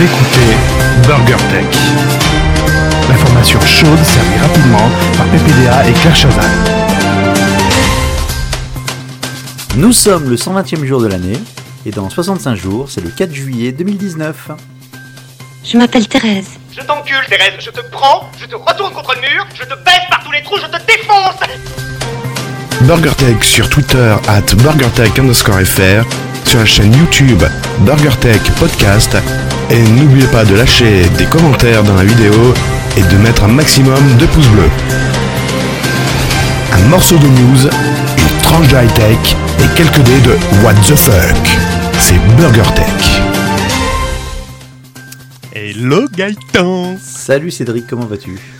Vous écoutez Burger Tech. L'information chaude servie rapidement par PPDA et Claire Chazal. Nous sommes le 120e jour de l'année et dans 65 jours, c'est le 4 juillet 2019. Je m'appelle Thérèse. Je t'encule, Thérèse, je te prends, je te retourne contre le mur, je te baisse par tous les trous, je te défonce BurgerTech sur Twitter at BurgerTech underscore FR, sur la chaîne YouTube BurgerTech Podcast, et n'oubliez pas de lâcher des commentaires dans la vidéo et de mettre un maximum de pouces bleus. Un morceau de news, une tranche de high-tech et quelques dés de What the fuck. C'est BurgerTech. Hello Gaëtan Salut Cédric, comment vas-tu?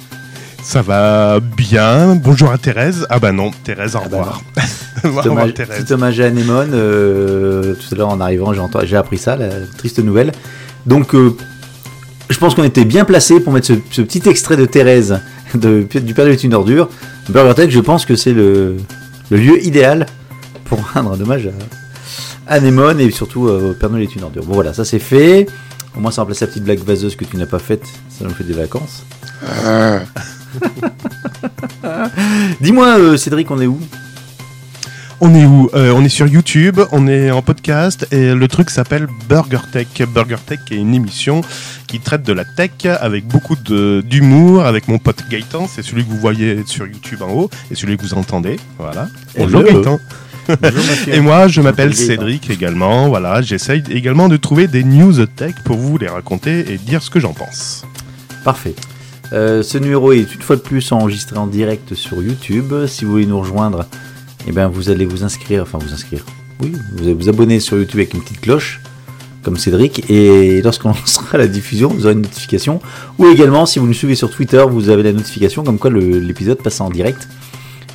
Ça va bien Bonjour à Thérèse. Ah bah non, Thérèse, au Ah bah revoir. Petit au revoir hommage, Thérèse. petit hommage à Anémone. euh, tout à l'heure en arrivant, j'ai appris ça, la triste nouvelle. Donc, euh, je pense qu'on était bien placé pour mettre ce, ce petit extrait de Thérèse de, du Père de une ordure. BurgerTech, je pense que c'est le, le lieu idéal pour rendre un hommage à Anémone et surtout euh, au Père Noël est une ordure. Bon voilà, ça c'est fait. Au moins ça remplace la petite blague vaseuse que tu n'as pas faite. Ça nous fait des vacances. Dis-moi, euh, Cédric, on est où? On est où? Euh, On est sur YouTube, on est en podcast et le truc s'appelle Burger Tech. Burger Tech est une émission qui traite de la tech avec beaucoup d'humour avec mon pote Gaëtan. C'est celui que vous voyez sur YouTube en haut et celui que vous entendez. Voilà. Bonjour. Gaëtan. Bonjour. Et moi, je m'appelle Gaëtan. Cédric également. Voilà, j'essaye également de trouver des news tech pour vous les raconter et dire ce que j'en pense. Parfait. Euh, ce numéro est une fois de plus enregistré en direct sur YouTube. Si vous voulez nous rejoindre, eh ben vous allez vous inscrire, enfin vous inscrire. Oui, vous allez vous abonner sur YouTube avec une petite cloche, comme Cédric, et lorsqu'on lancera la diffusion, vous aurez une notification. Ou également, si vous nous suivez sur Twitter, vous avez la notification comme quoi l'épisode passe en direct.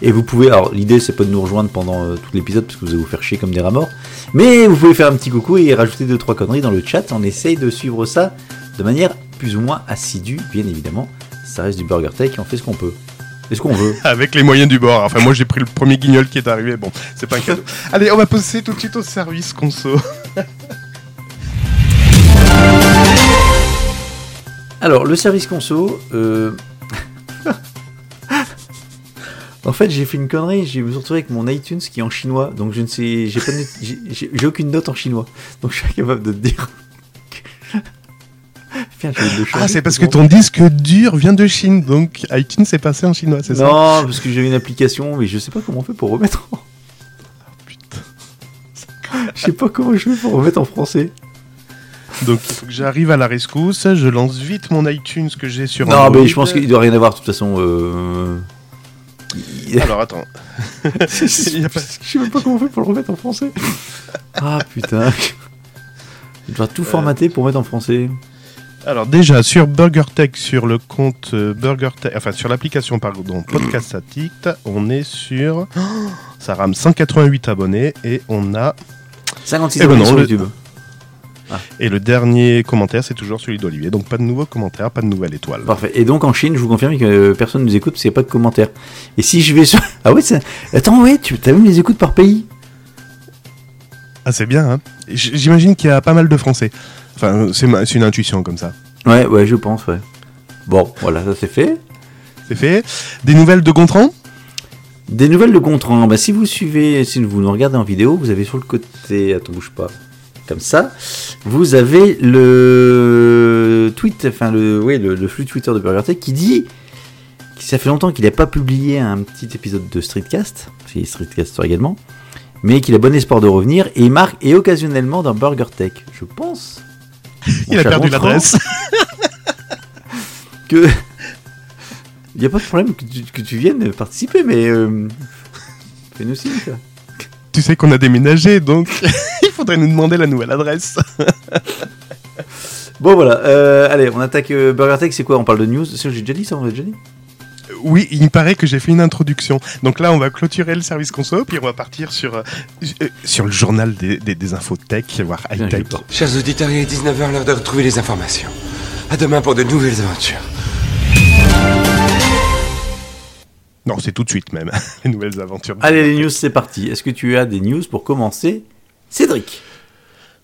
Et vous pouvez, alors l'idée c'est pas de nous rejoindre pendant euh, tout l'épisode parce que vous allez vous faire chier comme des rats morts, mais vous pouvez faire un petit coucou et rajouter deux trois conneries dans le chat. On essaye de suivre ça de manière plus ou moins assidue, bien évidemment. Ça reste du Burger Tech et on fait ce qu'on peut. Et ce qu'on veut. Avec les moyens du bord. Enfin, moi, j'ai pris le premier guignol qui est arrivé. Bon, c'est pas un cadeau. Allez, on va passer tout de suite au service conso. Alors, le service conso. euh, en fait, j'ai fait une connerie. Je me suis retrouvé avec mon iTunes qui est en chinois. Donc, je ne sais. J'ai pas j'ai aucune note en chinois. Donc, je suis incapable de te dire. Putain, j'ai Ah, c'est parce que ton disque dur vient de Chine. Donc, iTunes est passé en chinois, c'est ça? Non, parce que j'ai une application, mais je sais pas comment on fait pour remettre en. Putain. Je sais pas comment je fais pour remettre en français. Donc, il faut que j'arrive à la rescousse. Je lance vite mon iTunes que j'ai sur Non, Android. mais je pense qu'il doit rien avoir de toute façon. Euh... il- Alors, attends. Il pas- Je sais même pas comment on fait pour le remettre en français. Ah putain. Je dois tout formater pour mettre en français. Alors, déjà, sur BurgerTech, sur le compte euh, BurgerTech, enfin, sur l'application, pardon, Podcast Addict, on est sur. Ça rame 188 abonnés et on a 56 Eh ben abonnés sur le- YouTube. Et le dernier commentaire, c'est toujours celui d'Olivier. Donc pas de nouveaux commentaires, pas de nouvelle étoile. Parfait. Et donc en Chine, je vous confirme que personne ne nous écoute parce qu'il n'y a pas de commentaires. Et si je vais sur. Ah ouais, ça... attends, ouais, tu as même les écoutes par pays Ah, c'est bien, hein J'imagine qu'il y a pas mal de Français. Enfin, c'est une intuition comme ça. Ouais, ouais, je pense, ouais. Bon, voilà, ça c'est fait. C'est fait. Des nouvelles de Gontran? Des nouvelles de Gontran. Bah, si vous suivez, si vous nous regardez en vidéo, vous avez sur le côté, attends, bouge pas, comme ça, vous avez le tweet, enfin le, ouais, le, le flux Twitter de Burger Tech qui dit que ça fait longtemps qu'il n'a pas publié un petit épisode de Streetcast, c'est Streetcaster également, mais qu'il a bon espoir de revenir et marque et occasionnellement dans Burger Tech, je pense. Il a perdu l'adresse. Que il n'y a pas de problème que tu, que tu viennes participer, mais euh, fais-nous signe. quoi. tu sais qu'on a déménagé, donc il faudrait nous demander la nouvelle adresse. Bon voilà, euh, allez, on attaque euh, Burger Tech, c'est quoi? On parle de news? J'ai déjà dit ça, on l'a déjà dit? Oui, il me paraît que j'ai fait une introduction. Donc là, on va clôturer le service conso, puis on va partir sur, euh, euh, sur le journal des, des, des infos tech, voire peur. Chers auditeurs, il est 19h, l'heure de retrouver les informations. À demain pour de nouvelles aventures. Non, c'est tout de suite même, les nouvelles aventures. Allez, les news, c'est parti. Est-ce que tu as des news pour commencer? Cédric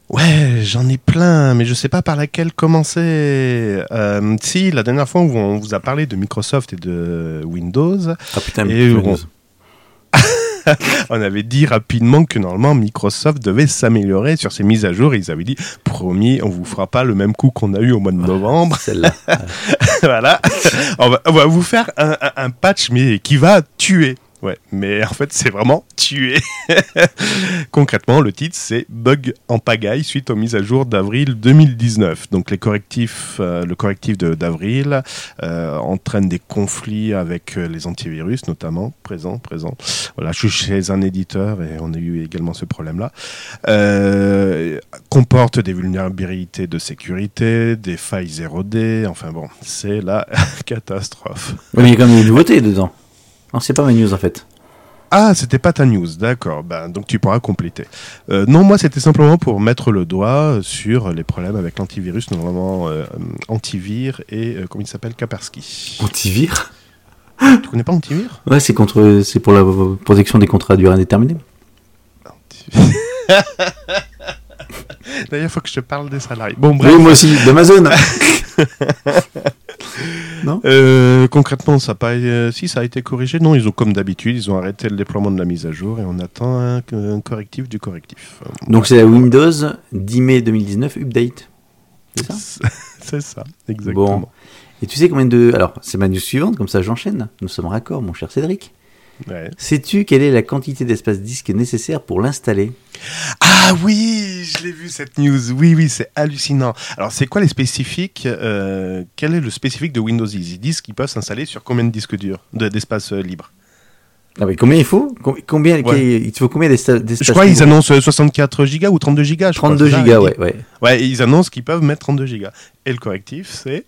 Ouais, j'en ai plein, mais je sais pas par laquelle commencer. Euh, si, la dernière fois où on vous a parlé de Microsoft et de Windows, Ah putain, Et on- on avait dit rapidement que normalement Microsoft devait s'améliorer sur ses mises à jour. Et ils avaient dit, promis, on vous fera pas le même coup qu'on a eu au mois de novembre. Celle-là. voilà. On va, on va vous faire un, un- un patch, mais qui va tuer. Ouais, mais en fait, c'est vraiment tuer. Concrètement, le titre, c'est Bug en pagaille suite aux mises à jour d'avril 2019. Donc, les correctifs, euh, le correctif d'avril euh, entraîne des conflits avec euh, les antivirus, notamment. Présent, présent. Voilà, je suis chez un éditeur et on a eu également ce problème-là. Euh, comporte des vulnérabilités de sécurité, des failles 0D. Enfin bon, c'est la catastrophe. Oui, il y a quand même des nouveautés dedans. Non, c'est pas ma news en fait. Ah, c'était pas ta news, d'accord. Ben, donc tu pourras compléter. Euh, non, moi c'était simplement pour mettre le doigt sur les problèmes avec l'antivirus, notamment euh, Antivir et euh, comment il s'appelle Kaspersky. Antivir? Tu connais pas Antivir? Ouais, c'est contre, c'est pour la protection des contrats à durée indéterminée. D'ailleurs, il faut que je te parle des salariés. Bon, bref. Oui, moi aussi, d'Amazon. Euh, concrètement, ça a pas, euh, si ça a été corrigé, non, ils ont comme d'habitude, ils ont arrêté le déploiement de la mise à jour et on attend un, un correctif du correctif. Donc c'est la Windows 10 mai 2019 update. C'est ça? C'est ça, exactement. Bon. Et tu sais combien de... Alors, c'est ma news suivante, comme ça j'enchaîne. Nous sommes raccords, mon cher Cédric. Ouais. Sais-tu quelle est la quantité d'espace disque nécessaire pour l'installer? Ah oui, je l'ai vu cette news. Oui, oui, c'est hallucinant. Alors, c'est quoi les spécifiques euh, Quel est le spécifique de Windows 10 Ils disent qu'ils peuvent s'installer sur combien de disques durs, de- d'espace euh, libre? Ah mais combien il faut? Com- Combien Ouais. Il te faut combien d'espace Je crois qu'ils annoncent euh, 64 gigas ou 32 gigas. je crois, 32 c'est ça, gigas, ouais. Ouais, ils annoncent qu'ils peuvent mettre 32 gigas. Et le correctif, c'est?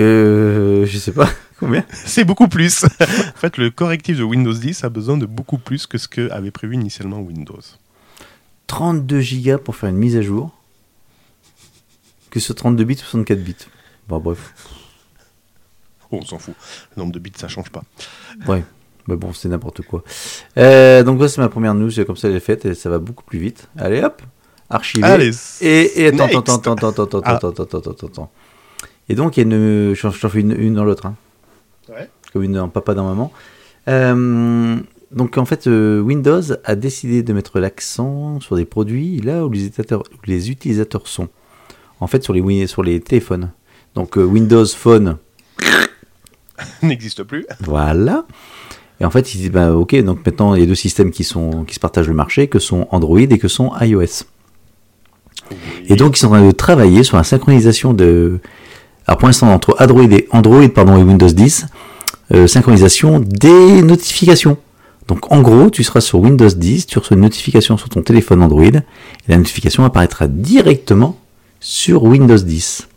Euh, je sais pas. Combien c'est beaucoup plus. en fait, le correctif de Windows 10 a besoin de beaucoup plus que ce que avait prévu initialement Windows. 32 gigas pour faire une mise à jour. Que ce 32 bits ou 64 bits. Bon, bref. Oh, on s'en fout. Le nombre de bits, ça change pas. Ouais. Mais bon, c'est n'importe quoi. Euh, donc, voilà, c'est ma première news. Comme ça, elle est faite et ça va beaucoup plus vite. Allez, hop. Archivé. Allez. Et, et attends, attends, attends, attends, attends, attends, Ah. attends, attends, attends, attends, attends. Et donc, il y a une. J'en j'en fais une, une dans l'autre. Hein. Ouais. Comme une en papa dans maman. Euh, donc, en fait, euh, Windows a décidé de mettre l'accent sur des produits là où les utilisateurs, où les utilisateurs sont. En fait, sur les, sur les téléphones. Donc, euh, Windows Phone, N'existe plus. voilà. Et en fait, ils disent, bah, ok, donc maintenant, il y a deux systèmes qui, sont, qui se partagent le marché, que sont Android et que sont iOS. Et donc, ils sont en train de travailler sur la synchronisation de. Alors, pour l'instant, entre Android et, Android, pardon, et Windows 10, euh, synchronisation des notifications. Donc, en gros, tu seras sur Windows 10, tu reçois une notification sur ton téléphone Android, et la notification apparaîtra directement sur Windows 10.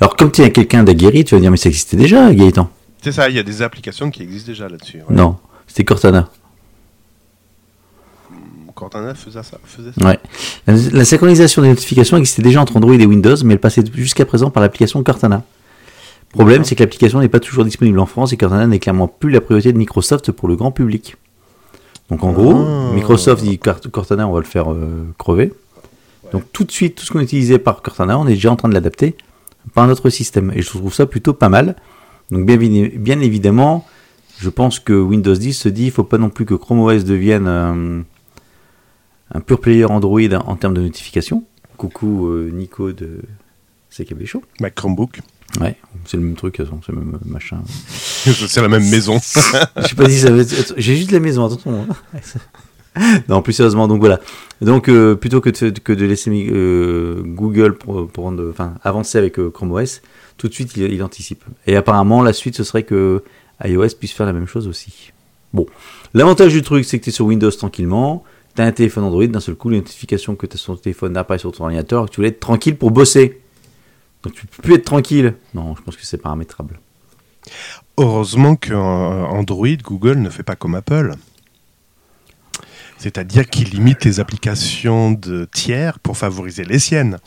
Alors, comme tu es quelqu'un d'aguerri, tu vas dire, mais ça existait déjà, Gaëtan? C'est ça, il y a des applications qui existent déjà là-dessus. ouais. Non, c'était Cortana. Cortana faisait ça. Faisait ça. Ouais. La, la synchronisation des notifications existait déjà entre Android et Windows, mais elle passait jusqu'à présent par l'application Cortana. Problème, D'accord. c'est que l'application n'est pas toujours disponible en France et Cortana n'est clairement plus la priorité de Microsoft pour le grand public. Donc en gros, Ah. Microsoft dit Cort- Cortana, on va le faire euh, crever. Donc tout de suite, tout ce qu'on utilisait par Cortana, on est déjà en train de l'adapter par notre système. Et je trouve ça plutôt pas mal. Donc bien évidemment, je pense que Windows 10 se dit, il faut pas non plus que Chrome OS devienne euh, un pur player Android en termes de notification. Coucou euh, Nico de CKB Show. Mac Chromebook. Ouais, c'est le même truc, c'est le même machin. c'est la même maison. Je sais pas si ça veut être- J'ai juste la maison, attention. hein. non, plus sérieusement, donc voilà. Donc, euh, plutôt que de, que de laisser euh, Google pour, pour rendre- enfin, avancer avec euh, Chrome OS, tout de suite, il, il anticipe. Et apparemment, la suite, ce serait que iOS puisse faire la même chose aussi. Bon. L'avantage du truc, c'est que tu es sur Windows tranquillement. Tu as un téléphone Android, d'un seul coup, les notifications que tu as sur ton téléphone apparaissent sur ton ordinateur, tu voulais être tranquille pour bosser. Donc, tu peux plus être tranquille. Non, je pense que c'est paramétrable. Heureusement que euh, Android, Google ne fait pas comme Apple. C'est-à-dire qu'il limite les applications de tiers pour favoriser les siennes.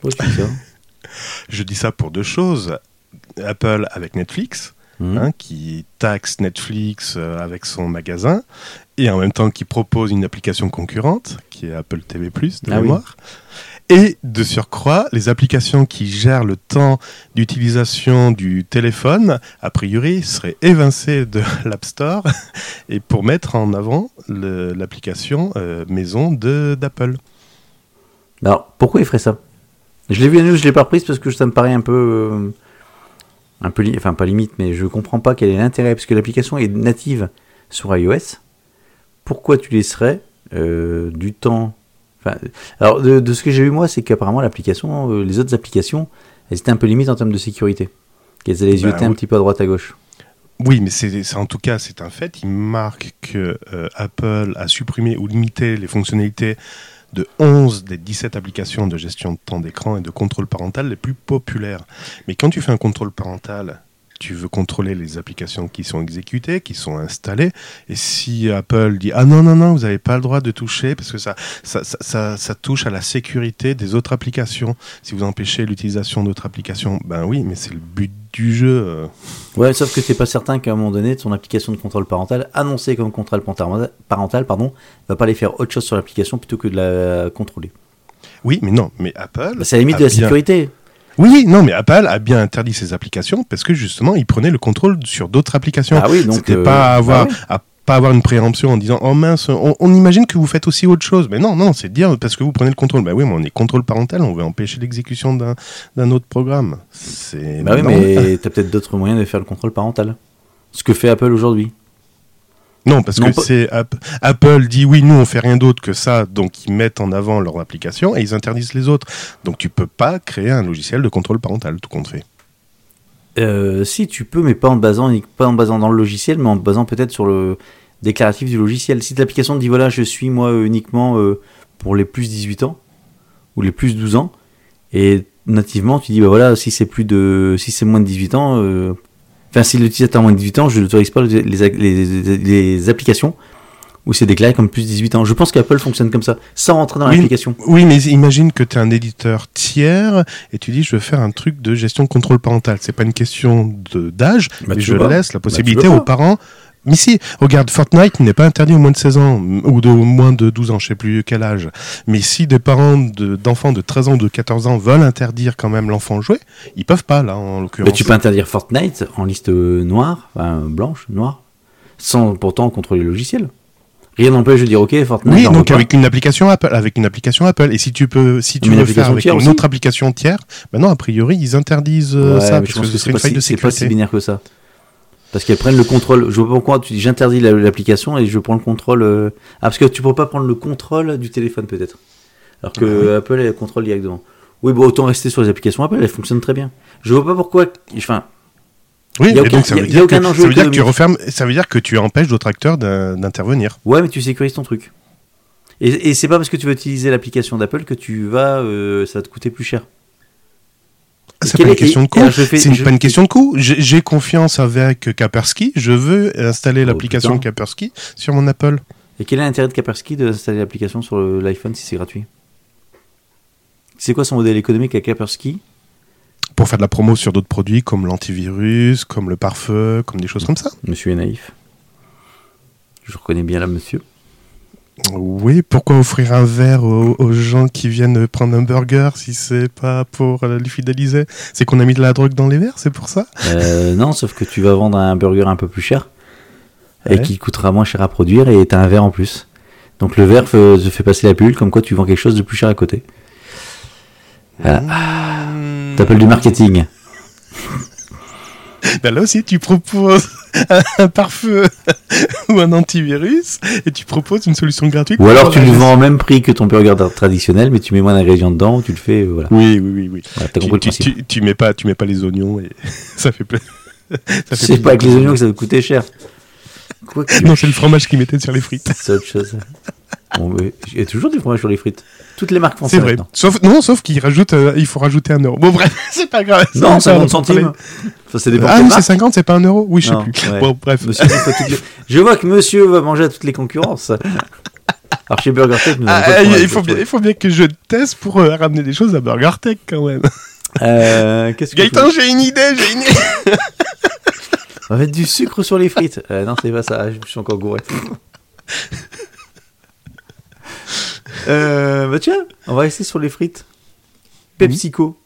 Pourquoi tu dis ça Je dis ça pour deux choses. Apple avec Netflix Mhm. hein, qui taxe Netflix euh, avec son magasin, et en même temps qui propose une application concurrente, qui est Apple TV+, de Ah oui. mémoire. Et de surcroît, les applications qui gèrent le temps d'utilisation du téléphone, a priori, seraient évincées de l'App Store et pour mettre en avant l'application euh, maison de- d'Apple. Alors, pourquoi il ferait ça? Je l'ai vu à news, je l'ai pas reprise parce que ça me paraît un peu. euh, un peu. Enfin, pas limite, mais je comprends pas quel est l'intérêt. Parce que l'application est native sur iOS. Pourquoi tu laisserais euh, du temps. Enfin, alors, de, de ce que j'ai vu moi, c'est qu'apparemment, l'application, euh, les autres applications, elles étaient un peu limites en termes de sécurité. Qu'elles allaient Bah, zioter un oui. petit peu à droite à gauche. Oui, mais c'est c'est- en tout cas, c'est un fait. Il marque que euh, Apple a supprimé ou limité les fonctionnalités de 11 des 17 applications de gestion de temps d'écran et de contrôle parental les plus populaires. Mais quand tu fais un contrôle parental, tu veux contrôler les applications qui sont exécutées, qui sont installées. Et si Apple dit ah non non non, vous n'avez pas le droit de toucher parce que ça ça, ça, ça ça touche à la sécurité des autres applications. Si vous empêchez l'utilisation d'autres applications, ben oui, mais c'est le but du jeu. Ouais, sauf que t'es pas certain qu'à un moment donné, ton application de contrôle parental, annoncée comme contrôle parental, pardon, va pas aller faire autre chose sur l'application plutôt que de la contrôler. Oui, mais non, mais Apple. Bah, c'est la limite de la bien- sécurité. Oui, non, mais Apple a bien interdit ces applications parce que justement, il prenait le contrôle sur d'autres applications. Ah oui, donc. C'était euh, pas avoir, ah oui. à pas avoir une préemption en disant oh mince, on, on imagine que vous faites aussi autre chose. Mais non, non, c'est dire parce que vous prenez le contrôle. Bah oui, mais on est contrôle parental, on veut empêcher l'exécution d'un d'un autre programme. C'est. Bah oui, mais t'as peut-être d'autres moyens de faire le contrôle parental. Ce que fait Apple aujourd'hui. Non, parce Non, que c'est App- Apple dit oui, nous on fait rien d'autre que ça, donc ils mettent en avant leur application et ils interdisent les autres. Donc tu peux pas créer un logiciel de contrôle parental, tout compte fait. Euh, si tu peux, mais pas en basant, pas en basant dans le logiciel, mais en basant peut-être sur le déclaratif du logiciel. Si l'application te dit voilà, je suis moi uniquement euh, pour les plus 18 ans ou les plus 12 ans, et nativement tu dis bah voilà, si c'est plus de, si c'est moins de 18 ans, euh, enfin si l'utilisateur a moins de 18 ans, je n'autorise pas les, les, applications où c'est déclaré comme plus 18 ans. Je pense qu'Apple fonctionne comme ça, sans rentrer dans Oui, l'application. Oui, mais imagine que tu es un éditeur tiers et tu dis je veux faire un truc de gestion de contrôle parental. C'est pas une question de- d'âge, Bah, mais je laisse la Bah, possibilité aux parents. Mais si, regarde, Fortnite n'est pas interdit aux moins de 16 ans ou de moins de 12 ans, je sais plus quel âge. Mais si des parents de- d'enfants de, 13 ans ou de 14 ans veulent interdire quand même l'enfant jouer, ils peuvent pas là en l'occurrence. tu peux interdire Fortnite en liste noire, enfin blanche, noire, sans pourtant contrôler le logiciel. Rien n'empêche de dire ok Fortnite. Oui, donc pas. avec une application Apple, avec une application Apple. Et si tu peux, si tu Mais veux faire avec une aussi. autre application tiers, maintenant a priori ils interdisent euh, Ouais, ça mais je parce que c'est une faille si, de c'est pas si sécurité. binaire que ça. Parce qu'elles prennent le contrôle. Je vois pas pourquoi tu dis j'interdis la- l'application et je prends le contrôle. euh, Ah parce que tu pourrais pas prendre le contrôle du téléphone peut-être. Alors que Apple elle contrôle directement. Oui, bon autant rester sur les applications Apple, elles fonctionnent très bien. Je vois pas pourquoi. Enfin, Oui, Il y a mais aucun- donc ça veut dire que ça veut dire que tu refermes, ça veut dire que tu empêches d'autres acteurs d'in- d'intervenir. ouais, mais tu sécurises ton truc. Et, et c'est pas parce que tu vas utiliser l'application d'Apple que tu vas, euh, ça va te coûter plus cher. Ah, C'est pas une est- question de coût. C'est une- pas une question de coût. J'ai confiance avec Kaspersky. Je veux installer Oh, l'application putain. Kaspersky sur mon Apple. Et quel est l'intérêt de Kaspersky d'installer l'application sur l'iPhone si c'est gratuit? C'est quoi son modèle économique à Kaspersky Pour faire de la promo sur d'autres produits comme l'antivirus, comme le pare-feu, comme des choses comme ça. Monsieur est naïf. Je reconnais bien là, monsieur. Oui, pourquoi offrir un verre aux, aux gens qui viennent prendre un burger si c'est pas pour les fidéliser? C'est qu'on a mis de la drogue dans les verres, c'est pour ça? Euh, non, sauf que tu vas vendre un burger un peu plus cher et qui coûtera moins cher à produire et t'as un verre en plus. Donc le verre te fait passer la pilule comme quoi tu vends quelque chose de plus cher à côté. Voilà. T'appelles du marketing. Ben là aussi, tu proposes un, pare-feu ou un antivirus et tu proposes une solution gratuite. Ou alors tu gestion. vends au même prix que ton burger traditionnel, mais tu mets moins d'ingrédients dedans, tu le fais, euh, voilà. Oui, oui, oui, oui. Voilà, Tu, le tu, principe. tu- tu mets pas, tu mets pas les oignons et ça fait plaisir. C'est pas avec les oignons que ça va te coûter cher. Quoi que Non, c'est le fromage qui mettait sur les frites. c'est autre chose. Bon, il y a toujours du fromage sur les frites. Toutes les marques font C'est vrai. maintenant. Sauf, non, sauf qu'il rajoute, euh, il faut rajouter un euro. Bon, bref, c'est pas grave. Non, Ça, on 50 va centimes. Ça, c'est Ah oui, c'est marque. 50, c'est pas un euro Oui, je sais plus. ouais. Bon, bref. Monsieur les- Je vois que monsieur va manger à toutes les concurrences. Alors chez Burger Tech, nous Ah, il, faut bien, il faut bien que je teste pour euh, ramener des choses à Burger Tech quand même. Euh, Qu'est-ce que Gaëtan, j'ai une idée, j'ai une idée. On va mettre du sucre sur les frites. Euh, non, c'est pas ça, je me suis encore gouré. Euh, bah tiens, on va rester sur les frites. PepsiCo.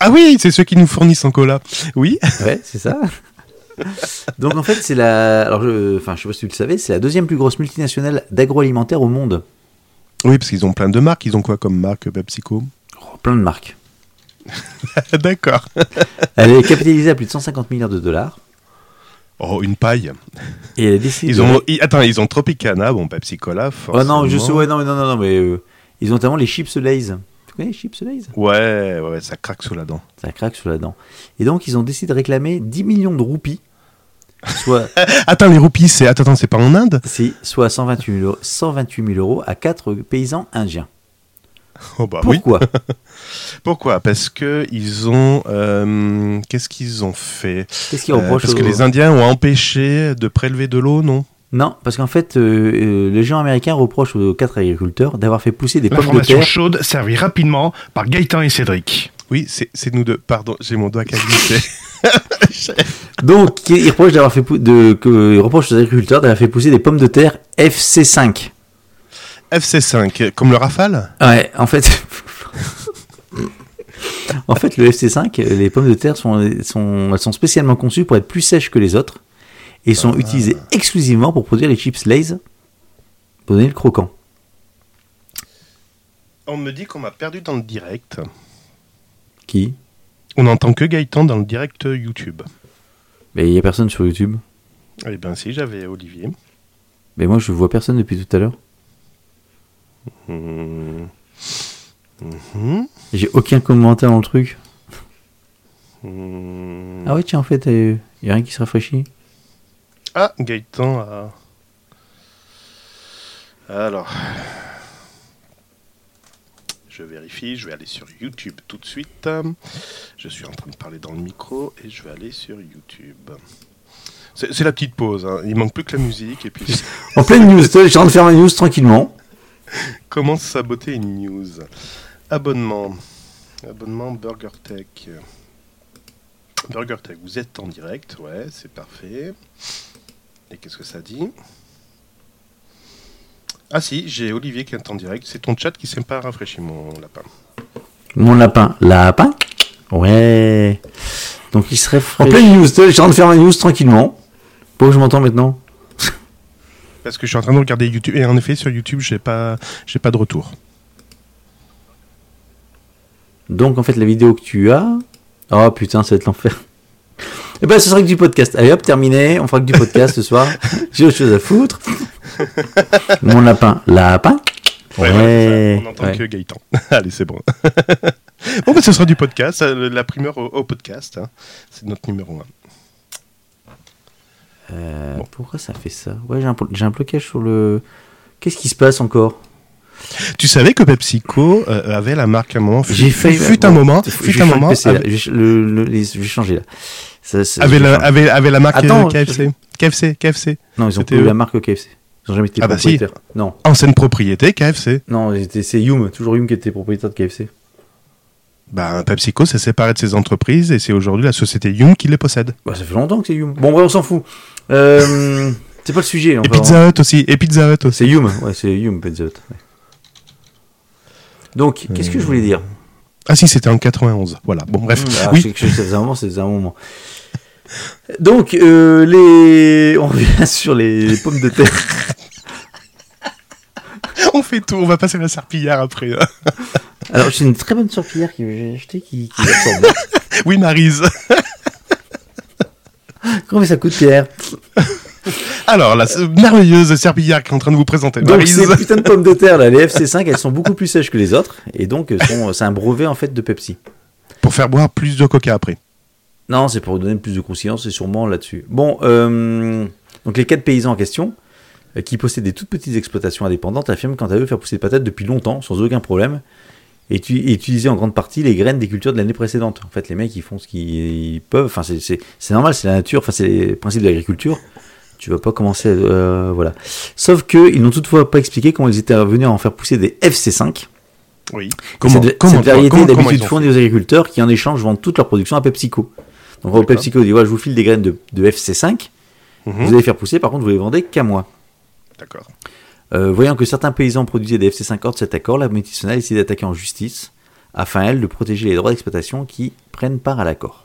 Ah oui, c'est ceux qui nous fournissent en cola. Oui. Ouais, c'est ça. Donc en fait, c'est la. Alors, je... enfin, je sais pas si tu le savais, c'est la deuxième plus grosse multinationale d'agroalimentaire au monde. Oui, parce qu'ils ont plein de marques. Ils ont quoi comme marque PepsiCo? Oh, plein de marques. D'accord. Elle est capitalisée à plus de 150 milliards de dollars. Oh, une paille. Et elle. Ils ont, ils- attends, ils ont Tropicana, bon, Pepsi Cola, Oh non, je sais, ouais, non, non, non, non, mais euh, ils ont notamment les chips Lay's. Tu connais les chips Lay's? Ouais, ouais, ouais, ça craque sous la dent. Ça craque sur la dent. Et donc, ils ont décidé de réclamer 10 millions de roupies, soit, Attends, les roupies, c'est, attends, attends, c'est pas en Inde? Si, soit 128 000, euros, 128 000 euros à quatre paysans indiens. Oh bah oui. Pourquoi? Parce que ils ont, euh, qu'est-ce qu'ils ont fait? Qu'est-ce qu'ils Euh, reprochent Parce que les Indiens ont empêché de prélever de l'eau, non? Non, parce qu'en fait, euh, les gens américains reprochent aux quatre agriculteurs d'avoir fait pousser des pommes de terre. chaude servie rapidement par Gaëtan et Cédric. Oui, c'est, c'est nous deux. Pardon, j'ai mon doigt qui a glissé. Donc, ils reprochent d'avoir fait pou- de, que, ils reprochent aux agriculteurs d'avoir fait pousser des pommes de terre FC5. FC5, comme le Rafale? Ouais, en fait. en fait, le FC5, les pommes de terre sont, sont, elles sont spécialement conçues pour être plus sèches que les autres et sont utilisées exclusivement pour produire les chips Lay's pour donner le croquant. On me dit qu'on m'a perdu dans le direct. Qui? On n'entend que Gaëtan dans le direct YouTube. Mais il n'y a personne sur YouTube? Eh bien, si, j'avais Olivier. Mais moi, je vois personne depuis tout à l'heure. Hmm. J'ai aucun commentaire dans le truc. Hmm. Ah ouais, tiens, en fait, il n'y a rien qui se rafraîchit. Ah, Gaëtan a. Alors. Je vérifie, je vais aller sur YouTube tout de suite. Je suis en train de parler dans le micro et je vais aller sur YouTube. C'est la petite pause, hein. il manque plus que la musique et puis En pleine news, je suis en train de faire ma news tranquillement. comment saboter une news? Abonnement. Abonnement Burger Tech. Burger Tech, vous êtes en direct, ouais, c'est parfait. Et qu'est-ce que ça dit? Ah si, j'ai Olivier qui est en direct. C'est ton chat qui s'est pas rafraîchi, mon lapin. Mon lapin. Lapin? Ouais. Donc il serait En pleine news, je suis en train de faire ma news tranquillement. Pourquoi je m'entends maintenant Parce que je suis en train de regarder YouTube. Et en effet, sur YouTube, j'ai pas, j'ai pas de retour. Donc en fait la vidéo que tu as... Oh putain, ça va être l'enfer. Eh ben ce sera que du podcast. Allez hop, terminé. On fera que du podcast ce soir. J'ai autre chose à foutre. Mon lapin. Lapin Ouais, Ouais. voilà, on n'entend ouais. que Gaëtan. Allez, c'est bon. bon, bah, ce sera du podcast, euh, la primeur au, au podcast. hein. C'est notre numéro 1. Euh, Pourquoi ça fait ça? Ouais, j'ai un, j'ai un blocage sur le... Qu'est-ce qui se passe encore? Tu savais que PepsiCo euh, avait la marque à un moment J'ai failli... fut un moment, fut un moment, je vais changer là. Ça, ça- avait la, changer. avait, avait la marque Attends, KFC. KFC, KFC. Non, ils ont plus eux. la marque KFC. Ils ont jamais été Ah bah si. propriétaires. Non, Ancienne propriété, KFC. non, c'est Yum, toujours Yum qui était propriétaire de KFC. Bah, PepsiCo s'est séparé de ses entreprises et c'est aujourd'hui la société Yum qui les possède. Bah, ça fait longtemps que c'est Yum. Bon, bref, on s'en fout. Euh, c'est pas le sujet. Et Pizza Hut aussi. Et Pizza Hut aussi. C'est Yum, ouais, c'est Yum, Pizza Hut, ouais. Donc, qu'est-ce que je voulais dire Ah si, c'était en 91. Voilà. Bon, bref. Ah, oui. je un moment, faisait un moment. Donc, euh, les... on revient sur les, les pommes de terre. On fait tout. On va passer la serpillière après. Alors, j'ai une très bonne serpillière que j'ai achetée qui, qui oui, Marise. Combien ça coûte, Pierre? Alors, la merveilleuse serpillière qui est en train de vous présenter. Donc Maryse. ces putains de pommes de terre là, les FC5, elles sont beaucoup plus sèches que les autres et donc sont- c'est un brevet en fait de Pepsi. Pour faire boire plus de coca après. Non, c'est pour donner plus de conscience et sûrement là-dessus. Bon, euh, donc les quatre paysans en question, euh, qui possèdent des toutes petites exploitations indépendantes, affirment quant à eux faire pousser des patates depuis longtemps, sans aucun problème, et, tu, et utiliser en grande partie les graines des cultures de l'année précédente. En fait, les mecs, ils font ce qu'ils peuvent. Enfin, c'est- c'est c'est normal, c'est la nature, enfin, c'est les principes de l'agriculture. Tu vas pas commencer, euh, voilà. Sauf que ils n'ont toutefois pas expliqué comment ils étaient revenus à en faire pousser des FC5. Oui. Comment, cette, comment, cette variété d'habitude fournie aux agriculteurs qui en échange vendent toute leur production à PepsiCo. Donc, au PepsiCo dit voilà, je vous file des graines de, de FC5, Mhm. vous allez faire pousser, par contre, vous les vendez qu'à moi. D'accord. Euh, voyant que certains paysans produisaient des FC5 hors de cet accord, la multinationale a décidé d'attaquer en justice afin, elle, de protéger les droits d'exploitation qui prennent part à l'accord.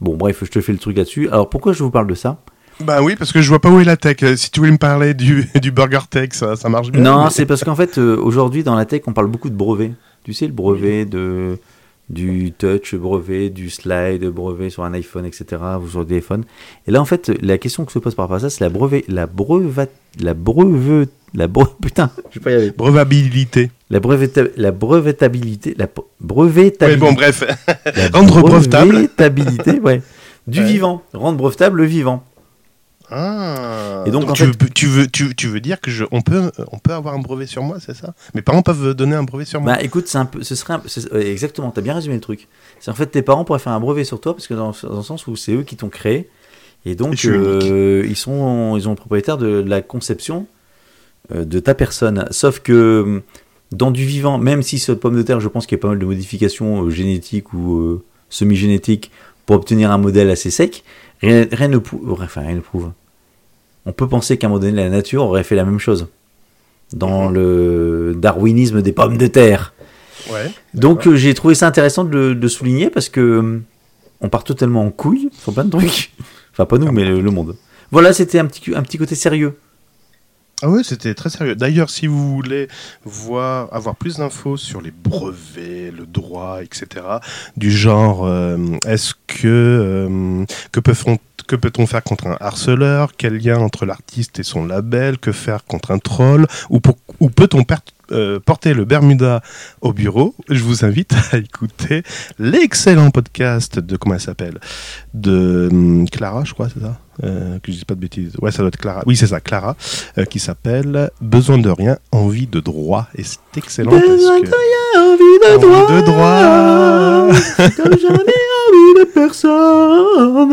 Bon, bref, je te fais le truc là-dessus. Alors, pourquoi je vous parle de ça? Bah oui, parce que je vois pas où est la tech. Euh, Si tu voulais me parler du, du Burger Tech, ça, ça marche bien. Non, mais- c'est parce qu'en fait, euh, aujourd'hui, dans la tech, on parle beaucoup de brevets. Tu sais, le brevet de, du touch, brevet du slide, brevet sur un iPhone, etc., ou sur le téléphone. Et là, en fait, la question que se pose par rapport à ça, c'est la brevet, la brevet, la breve, la bre, putain, je vais pas y arriver. Brevabilité. La breveta, la brevetabilité, la brevetabilité. bon, bref. la rendre brevetable. brevetabilité, ouais. Du Ouais. vivant. Rendre brevetable le vivant. Ah. Et donc, tu, fait- veux, tu, veux, tu, tu veux dire que je, on, peut, on peut avoir un brevet sur moi, c'est ça? Mes parents peuvent donner un brevet sur moi Bah écoute, c'est un peu, ce serait un- exactement, t'as bien résumé le truc. C'est en fait tes parents pourraient faire un brevet sur toi parce que dans, dans le sens où c'est eux qui t'ont créé et donc euh, ils sont ils ont le propriétaire de la conception euh, de ta personne. Sauf que euh, dans du vivant, même si sur pomme de terre, je pense qu'il y a pas mal de modifications génétiques ou euh, semi-génétiques pour obtenir un modèle assez sec, rien, rien ne prouve. Enfin, rien ne prouve. On peut penser qu'à un moment donné, la nature aurait fait la même chose dans le darwinisme des pommes de terre. Ouais. Donc euh, j'ai trouvé ça intéressant de, souligner parce que euh, on part totalement en couille sur plein de trucs. Enfin pas nous mais le, le monde. Voilà, c'était un petit, un petit côté sérieux. Ah ouais, c'était très sérieux. D'ailleurs, si vous voulez voir, avoir plus d'infos sur les brevets, le droit, etc., du genre, euh, est-ce que euh, que peut-on que peut-on faire contre un harceleur? Quel lien entre l'artiste et son label? Que faire contre un troll? Ou peut-on per- euh, porter le Bermuda au bureau Je vous invite à écouter l'excellent podcast de comment elle s'appelle de hum, Clara, je crois, c'est ça Euh, Que je dis pas de bêtises. Ouais, ça doit être Clara. Oui, c'est ça, Clara euh, qui s'appelle Besoin de rien, envie de droit. Et c'est excellent parce que. envie Envie de droit. Comme jamais envie de personne.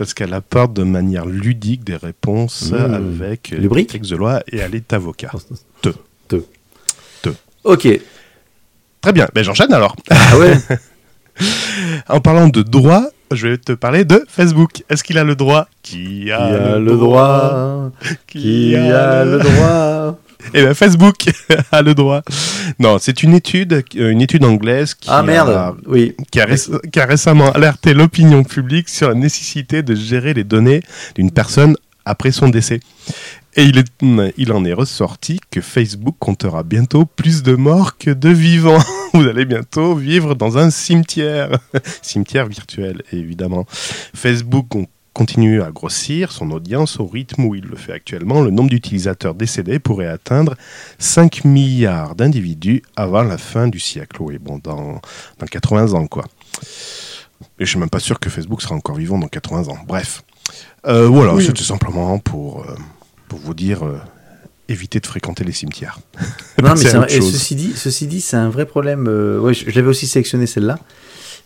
Parce qu'elle apporte de manière ludique des réponses Mmh. avec Lubrique de loi et elle est avocat. Te. Te. Te. Ok. Très bien, ben j'enchaîne alors. Ah ouais. En parlant de droit, je vais te parler de Facebook. Est-ce qu'il a le droit? Qui a, le droit Qui a le droit? Eh ben Facebook a le droit. Non, c'est une étude, euh, une étude anglaise qui Ah a merde. Oui. qui a, réc- qui a récemment alerté l'opinion publique sur la nécessité de gérer les données d'une personne après son décès. Et il, est, il en est ressorti que Facebook comptera bientôt plus de morts que de vivants. Vous allez bientôt vivre dans un cimetière. cimetière virtuel, évidemment. Facebook on continue à grossir son audience au rythme où il le fait actuellement. Le nombre d'utilisateurs décédés pourrait atteindre 5 milliards d'individus avant la fin du siècle. Oui, bon, dans, dans 80 ans, quoi. Et je suis même pas sûr que Facebook sera encore vivant dans 80 ans. Bref. Euh, voilà, Oui. c'était simplement pour, euh, pour vous dire euh, évitez de fréquenter les cimetières. Non, mais un- et ceci dit, ceci dit, c'est un vrai problème. euh, ouais, je, je l'avais aussi sélectionné celle-là.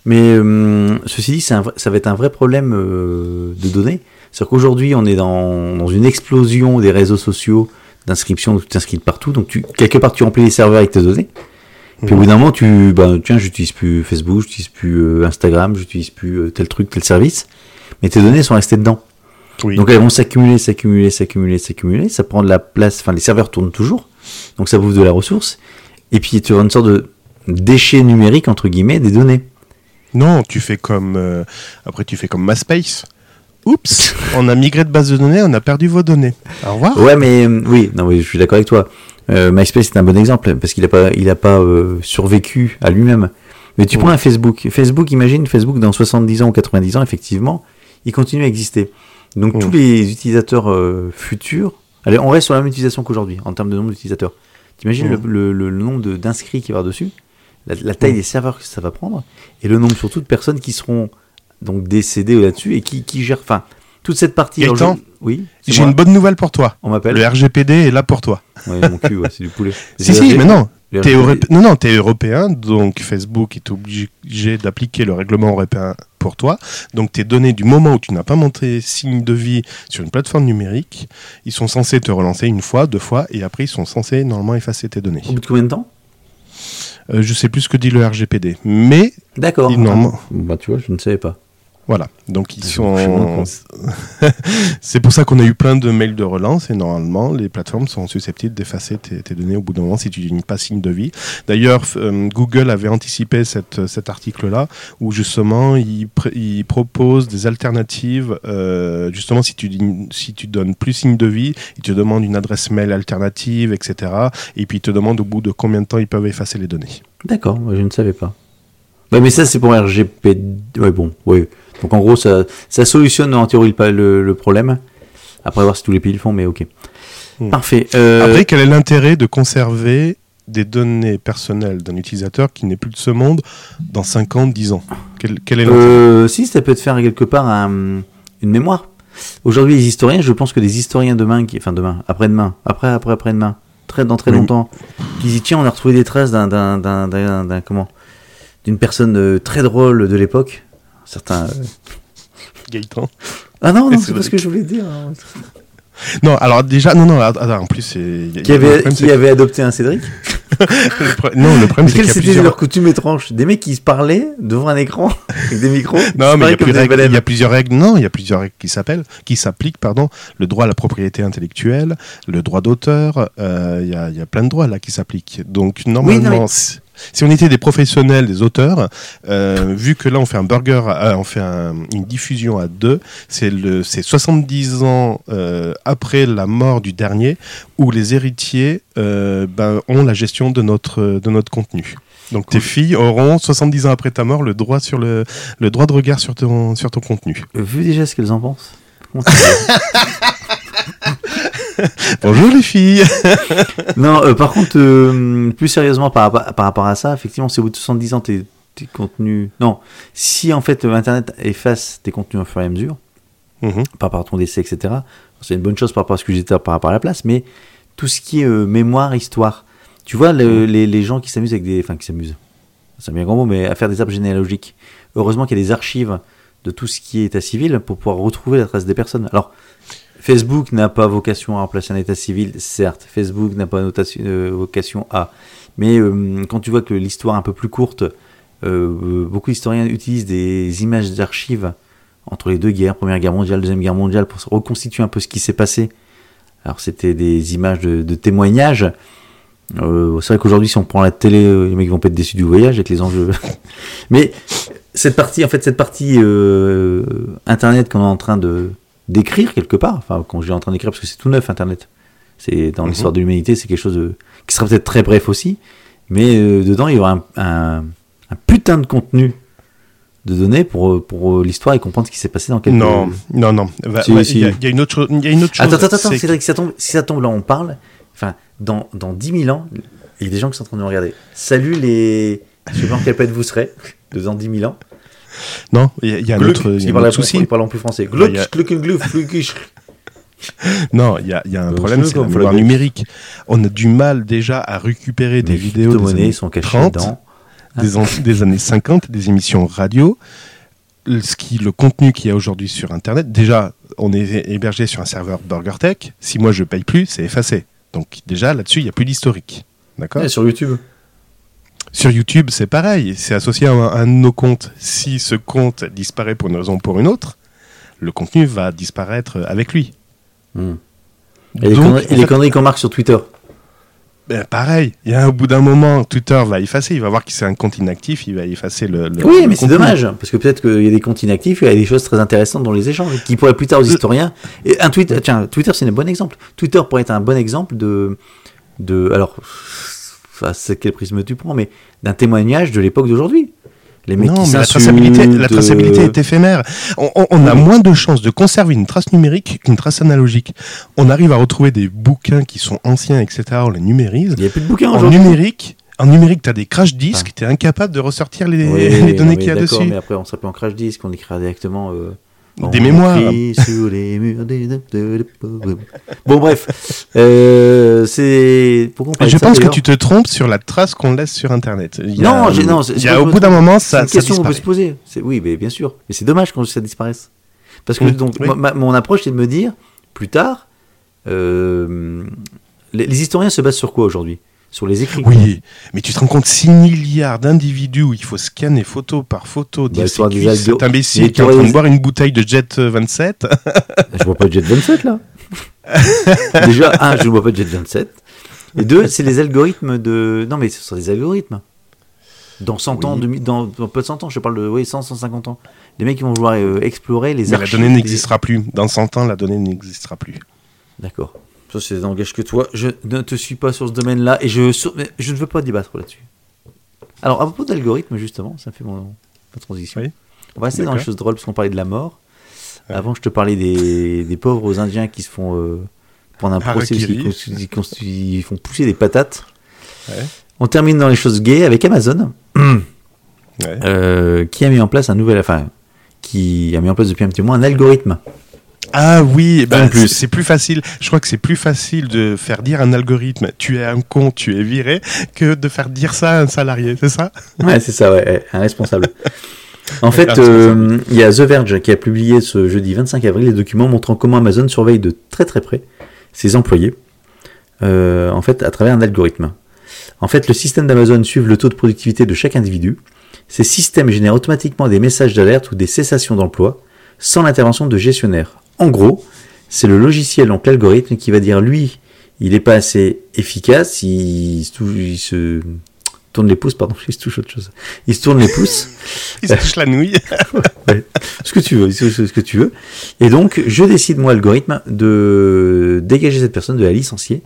Mais euh, ceci dit, c'est un vrai- ça va être un vrai problème euh, de données. C'est-à-dire qu'aujourd'hui, on est dans, dans une explosion des réseaux sociaux d'inscription, tu t'inscris partout. Donc, tu, quelque part, tu remplis les serveurs avec tes données. Puis au bout d'un moment, tu, bah, tiens, j'utilise plus Facebook, j'utilise plus euh, Instagram, j'utilise plus euh, tel truc, tel service. Mais tes données sont restées dedans. Oui. Donc elles vont s'accumuler, s'accumuler, s'accumuler, s'accumuler. Ça prend de la place. Enfin, les serveurs tournent toujours. Donc ça bouffe de la ressource. Et puis tu as une sorte de déchet numérique entre guillemets des données. Non, tu fais comme. euh, après, tu fais comme MySpace. Oups, on a migré de base de données, on a perdu vos données. Au revoir. Ouais, mais euh, oui, non, oui, je suis d'accord avec toi. Euh, MySpace c'est un bon exemple parce qu'il a pas, il a pas euh, survécu à lui-même. Mais tu prends un Facebook. Facebook, imagine Facebook dans 70 ans ou 90 ans, effectivement, il continue à exister. Donc tous les utilisateurs euh, futurs, allez, on reste sur la même utilisation qu'aujourd'hui en termes de nombre d'utilisateurs. T'imagines le, le, le- nombre de- d'inscrits qu'il va dessus, la, la taille Ouais. des serveurs que ça va prendre, et le nombre surtout de personnes qui seront donc décédées là-dessus et qui, qui gèrent, enfin, toute cette partie. Gaëtan, oui, J'ai une bonne nouvelle pour toi. On m'appelle. Le RGPD est là pour toi. Ouais, mon cul, ouais, c'est du poulet. Si, si, mais non. T'es Non, non, t'es européen, donc Facebook est obligé d'appliquer le règlement européen pour toi. Donc tes données, du moment où tu n'as pas monté signe de vie sur une plateforme numérique, ils sont censés te relancer une fois, deux fois, et après ils sont censés normalement effacer tes données. Au bout de combien de temps? Je sais plus ce que dit le RGPD, mais D'accord. Il- non, Ah, Bah, tu vois, je ne savais pas. Voilà. Donc ils sont. c'est pour ça qu'on a eu plein de mails de relance et normalement les plateformes sont susceptibles d'effacer tes, tes données au bout d'un moment si tu n'as pas signe de vie. D'ailleurs, euh, Google avait anticipé cette, cet article-là où justement il, il propose des alternatives. euh, justement, si tu si tu donnes plus signe de vie, il te demande une adresse mail alternative, etc. Et puis il te demande au bout de combien de temps ils peuvent effacer les données. D'accord, je ne savais pas. Ouais, mais ça, c'est pour RGPD. Ouais, bon, oui. Donc en gros, ça, ça solutionne en théorie le, le, le problème. Après, voir si tous les pays le font, mais ok. Hmm. Parfait. Euh, Après, quel est l'intérêt de conserver des données personnelles d'un utilisateur qui n'est plus de ce monde dans 5 ans, 10 ans? Quel, quel est l'intérêt? Euh, si, ça peut te faire quelque part un- une mémoire. Aujourd'hui, les historiens, je pense que des historiens demain, qui, enfin demain, après-demain, après, après, après-demain, très, dans très Oui. longtemps, qui disent tiens, on a retrouvé des traces d'un, d'un, d'un, d'un- d'un- comment, d'une personne euh, très drôle de l'époque. Certains. euh, Gaëtan Ah non, non, c'est pas ce que je voulais dire. hein. Non, alors déjà, non, non, attends, en plus, c'est. il y a- Qui avait, problème, qui c'est- avait adopté un Cédric. le pro- Non, le problème, c'est qu'il y a c'était plusieurs. leurs coutumes étranges Des mecs qui se parlaient devant un écran avec des micros. Non, mais il y, a comme plus des règles- baleines. il y a plusieurs règles. Non, il y a plusieurs règles qui s'appellent, qui s'appliquent, pardon. Le droit à la propriété intellectuelle, le droit d'auteur. euh, Il y, a, il y a plein de droits là qui s'appliquent. Donc normalement, mais- si, on était des professionnels, des auteurs, euh, vu que là on fait un burger, à- on fait un- une diffusion à deux, c'est le, c'est 70 ans euh, après la mort du dernier, où les héritiers euh, ben, ont la gestion de notre de notre contenu. Donc tes filles auront 70 ans après ta mort le droit sur le, le droit de regard sur ton sur ton contenu. Vu déjà ce qu'elles en pensent. Bonjour les filles. non, euh, par contre, euh, plus sérieusement par, rapport- par rapport à ça, effectivement, c'est au bout de 70 ans tes, tes contenus. Non, si en fait Internet efface tes contenus au fur et à mesure, Mhm. par rapport à ton décès, etc., c'est une bonne chose par rapport à ce que j'étais par rapport à la place, mais tout ce qui est euh, mémoire, histoire, tu vois, le- les, les gens qui s'amusent avec des. Enfin, qui s'amusent, c'est un bien grand mot, mais à faire des arbres généalogiques. Heureusement qu'il y a des archives de tout ce qui est état civil pour pouvoir retrouver la trace des personnes. Alors, Facebook n'a pas vocation à remplacer un état civil, certes. Facebook n'a pas euh, vocation à. Mais euh, quand tu vois que l'histoire un peu plus courte, euh, beaucoup d'historiens utilisent des images d'archives entre les deux guerres, Première Guerre mondiale, Deuxième Guerre mondiale, pour reconstituer un peu ce qui s'est passé. Alors c'était des images de, témoignages. C'est vrai qu'aujourd'hui, si on prend la télé, les mecs vont pas être déçus du voyage avec les enjeux. Mais cette partie, en fait, cette partie Internet qu'on est en train de d'écrire quelque part, enfin, quand je dis en train d'écrire, parce que c'est tout neuf Internet. C'est dans Mhm. l'histoire de l'humanité, c'est quelque chose de, qui sera peut-être très bref aussi, mais euh, dedans il y aura un, un, un putain de contenu de données pour pour l'histoire et comprendre ce qui s'est passé dans quelques. Non, non, non. Si, Il si. y, a- il y a une autre chose. Il y a une autre chose. Attends, attends, attends, Cédric, si ça tombe, si ça tombe là, on parle. Enfin, dans, dans 10 000 ans, il y a des gens qui sont en train de nous regarder. Salut les. Je sais pas en quelle planète vous serez, dans 10 000 ans. Non, il y a, il un autre, il y a ils un parlent autre souci. Ils parlent en plus français. Il Gluck. Non, il y a, il y a un problème, c'est la mémoire numérique. On a du mal déjà à récupérer des vidéos des années sont cachées 30, dedans. des, an- des années 50, des émissions radio. Le- Ce qui, le contenu qu'il y a aujourd'hui sur Internet, déjà, on est hébergé sur un serveur BurgerTech. Si moi je paye plus, c'est effacé. Donc déjà là-dessus, il n'y a plus d'historique. D'accord? Ouais, sur YouTube. Sur YouTube, c'est pareil. C'est associé à un, à un de nos comptes. Si ce compte disparaît pour une raison ou pour une autre, le contenu va disparaître avec lui. Hmm. Et les Donc, et les conneries qu'on marque sur Twitter. ben, pareil. Il y a un au bout d'un moment, Twitter va effacer. Il va voir que c'est un compte inactif. Il va effacer le. le- Oui, le mais c'est dommage, parce que peut-être qu'il y a des comptes inactifs, il y a des choses très intéressantes dans les échanges, qui pourraient plus tard aux historiens. Et un tweet, tiens, Twitter c'est un bon exemple. Twitter pourrait être un bon exemple de, de, alors, ça, c'est quel prisme tu prends, mais d'un témoignage de l'époque d'aujourd'hui. Les mecs Non, qui mais la traçabilité, la traçabilité euh, est éphémère. On, on- on a moins de chances de conserver une trace numérique qu'une trace analogique. On arrive à retrouver des bouquins qui sont anciens, etc. On les numérise. Il n'y a plus de bouquins En aujourd'hui. numérique, en numérique, t'as des crash disques, t'es incapable de ressortir les, Oui, les non, données qu'il y a dessus. Mais après, on plus en crash disk, on écrira directement. euh, Des mémoires. écrit sur les murs des- Bon, bref. Euh, c'est. Je pense que tu te trompes sur la trace qu'on laisse sur Internet. Il y a- Non, non, c'est- il y c'est a, au bout d'un moment, C'est ça, une ça question qu'on peut se poser. C'est- Oui, mais bien sûr. Mais c'est dommage quand ça disparaisse. Parce que donc, oui. ma- ma- mon approche, c'est de me dire, plus tard, euh, les, les historiens se basent sur quoi aujourd'hui? Sur les écrits. Oui, mais tu te rends compte 6 milliards d'individus où il faut scanner photo par photo, dire Bah, c'est cet imbécile qui est en train de boire une bouteille de Jet euh, 27. Je vois pas de Jet 27 là. Déjà, un, je ne vois pas de Jet 27. Et deux, c'est les algorithmes de. Non, mais ce sont des algorithmes. Dans 100 ans, demi- dans, dans peu de 100 ans, je parle de oui, 100, 150 ans. Les mecs qui vont vouloir euh, explorer les Mais la donnée n'existera plus. Dans 100 ans, la donnée n'existera plus. D'accord. Ça, c'est n'engage que toi. Je ne te suis pas sur ce domaine-là et je, ne veux pas débattre là-dessus. Alors, à propos d'algorithmes, justement, ça fait mon, ma transition. Oui. On va rester dans les choses drôles parce qu'on parlait de la mort. Ouais. Avant, je te parlais des, des pauvres Indiens qui se font euh, prendre un procès Harakiri. constu- ils font pousser des patates. Ouais. On termine dans les choses gays avec Amazon, Ouais. euh, qui a mis en place un nouvel, enfin, qui a mis en place depuis un petit moment un algorithme. Ah oui, ben, En plus. c'est plus facile. Je crois que c'est plus facile de faire dire un algorithme tu es un con, tu es viré, que de faire dire ça à un salarié, c'est ça? Ouais, c'est ça, ouais, un responsable. En fait, euh, il y a The Verge qui a publié ce jeudi 25 avril les documents montrant comment Amazon surveille de très très près ses employés, euh, en fait, à travers un algorithme. En fait, le système d'Amazon suit le taux de productivité de chaque individu. Ces systèmes génèrent automatiquement des messages d'alerte ou des cessations d'emploi sans l'intervention de gestionnaire. En gros, c'est le logiciel, donc l'algorithme, qui va dire lui, il n'est pas assez efficace, il, se tou- il se tourne les pouces, pardon, il se touche autre chose. Il se tourne les pouces, Il se touche la nouille. ce que tu veux, ce que tu veux. Et donc, je décide, moi, algorithme, de dégager cette personne, de la licencier,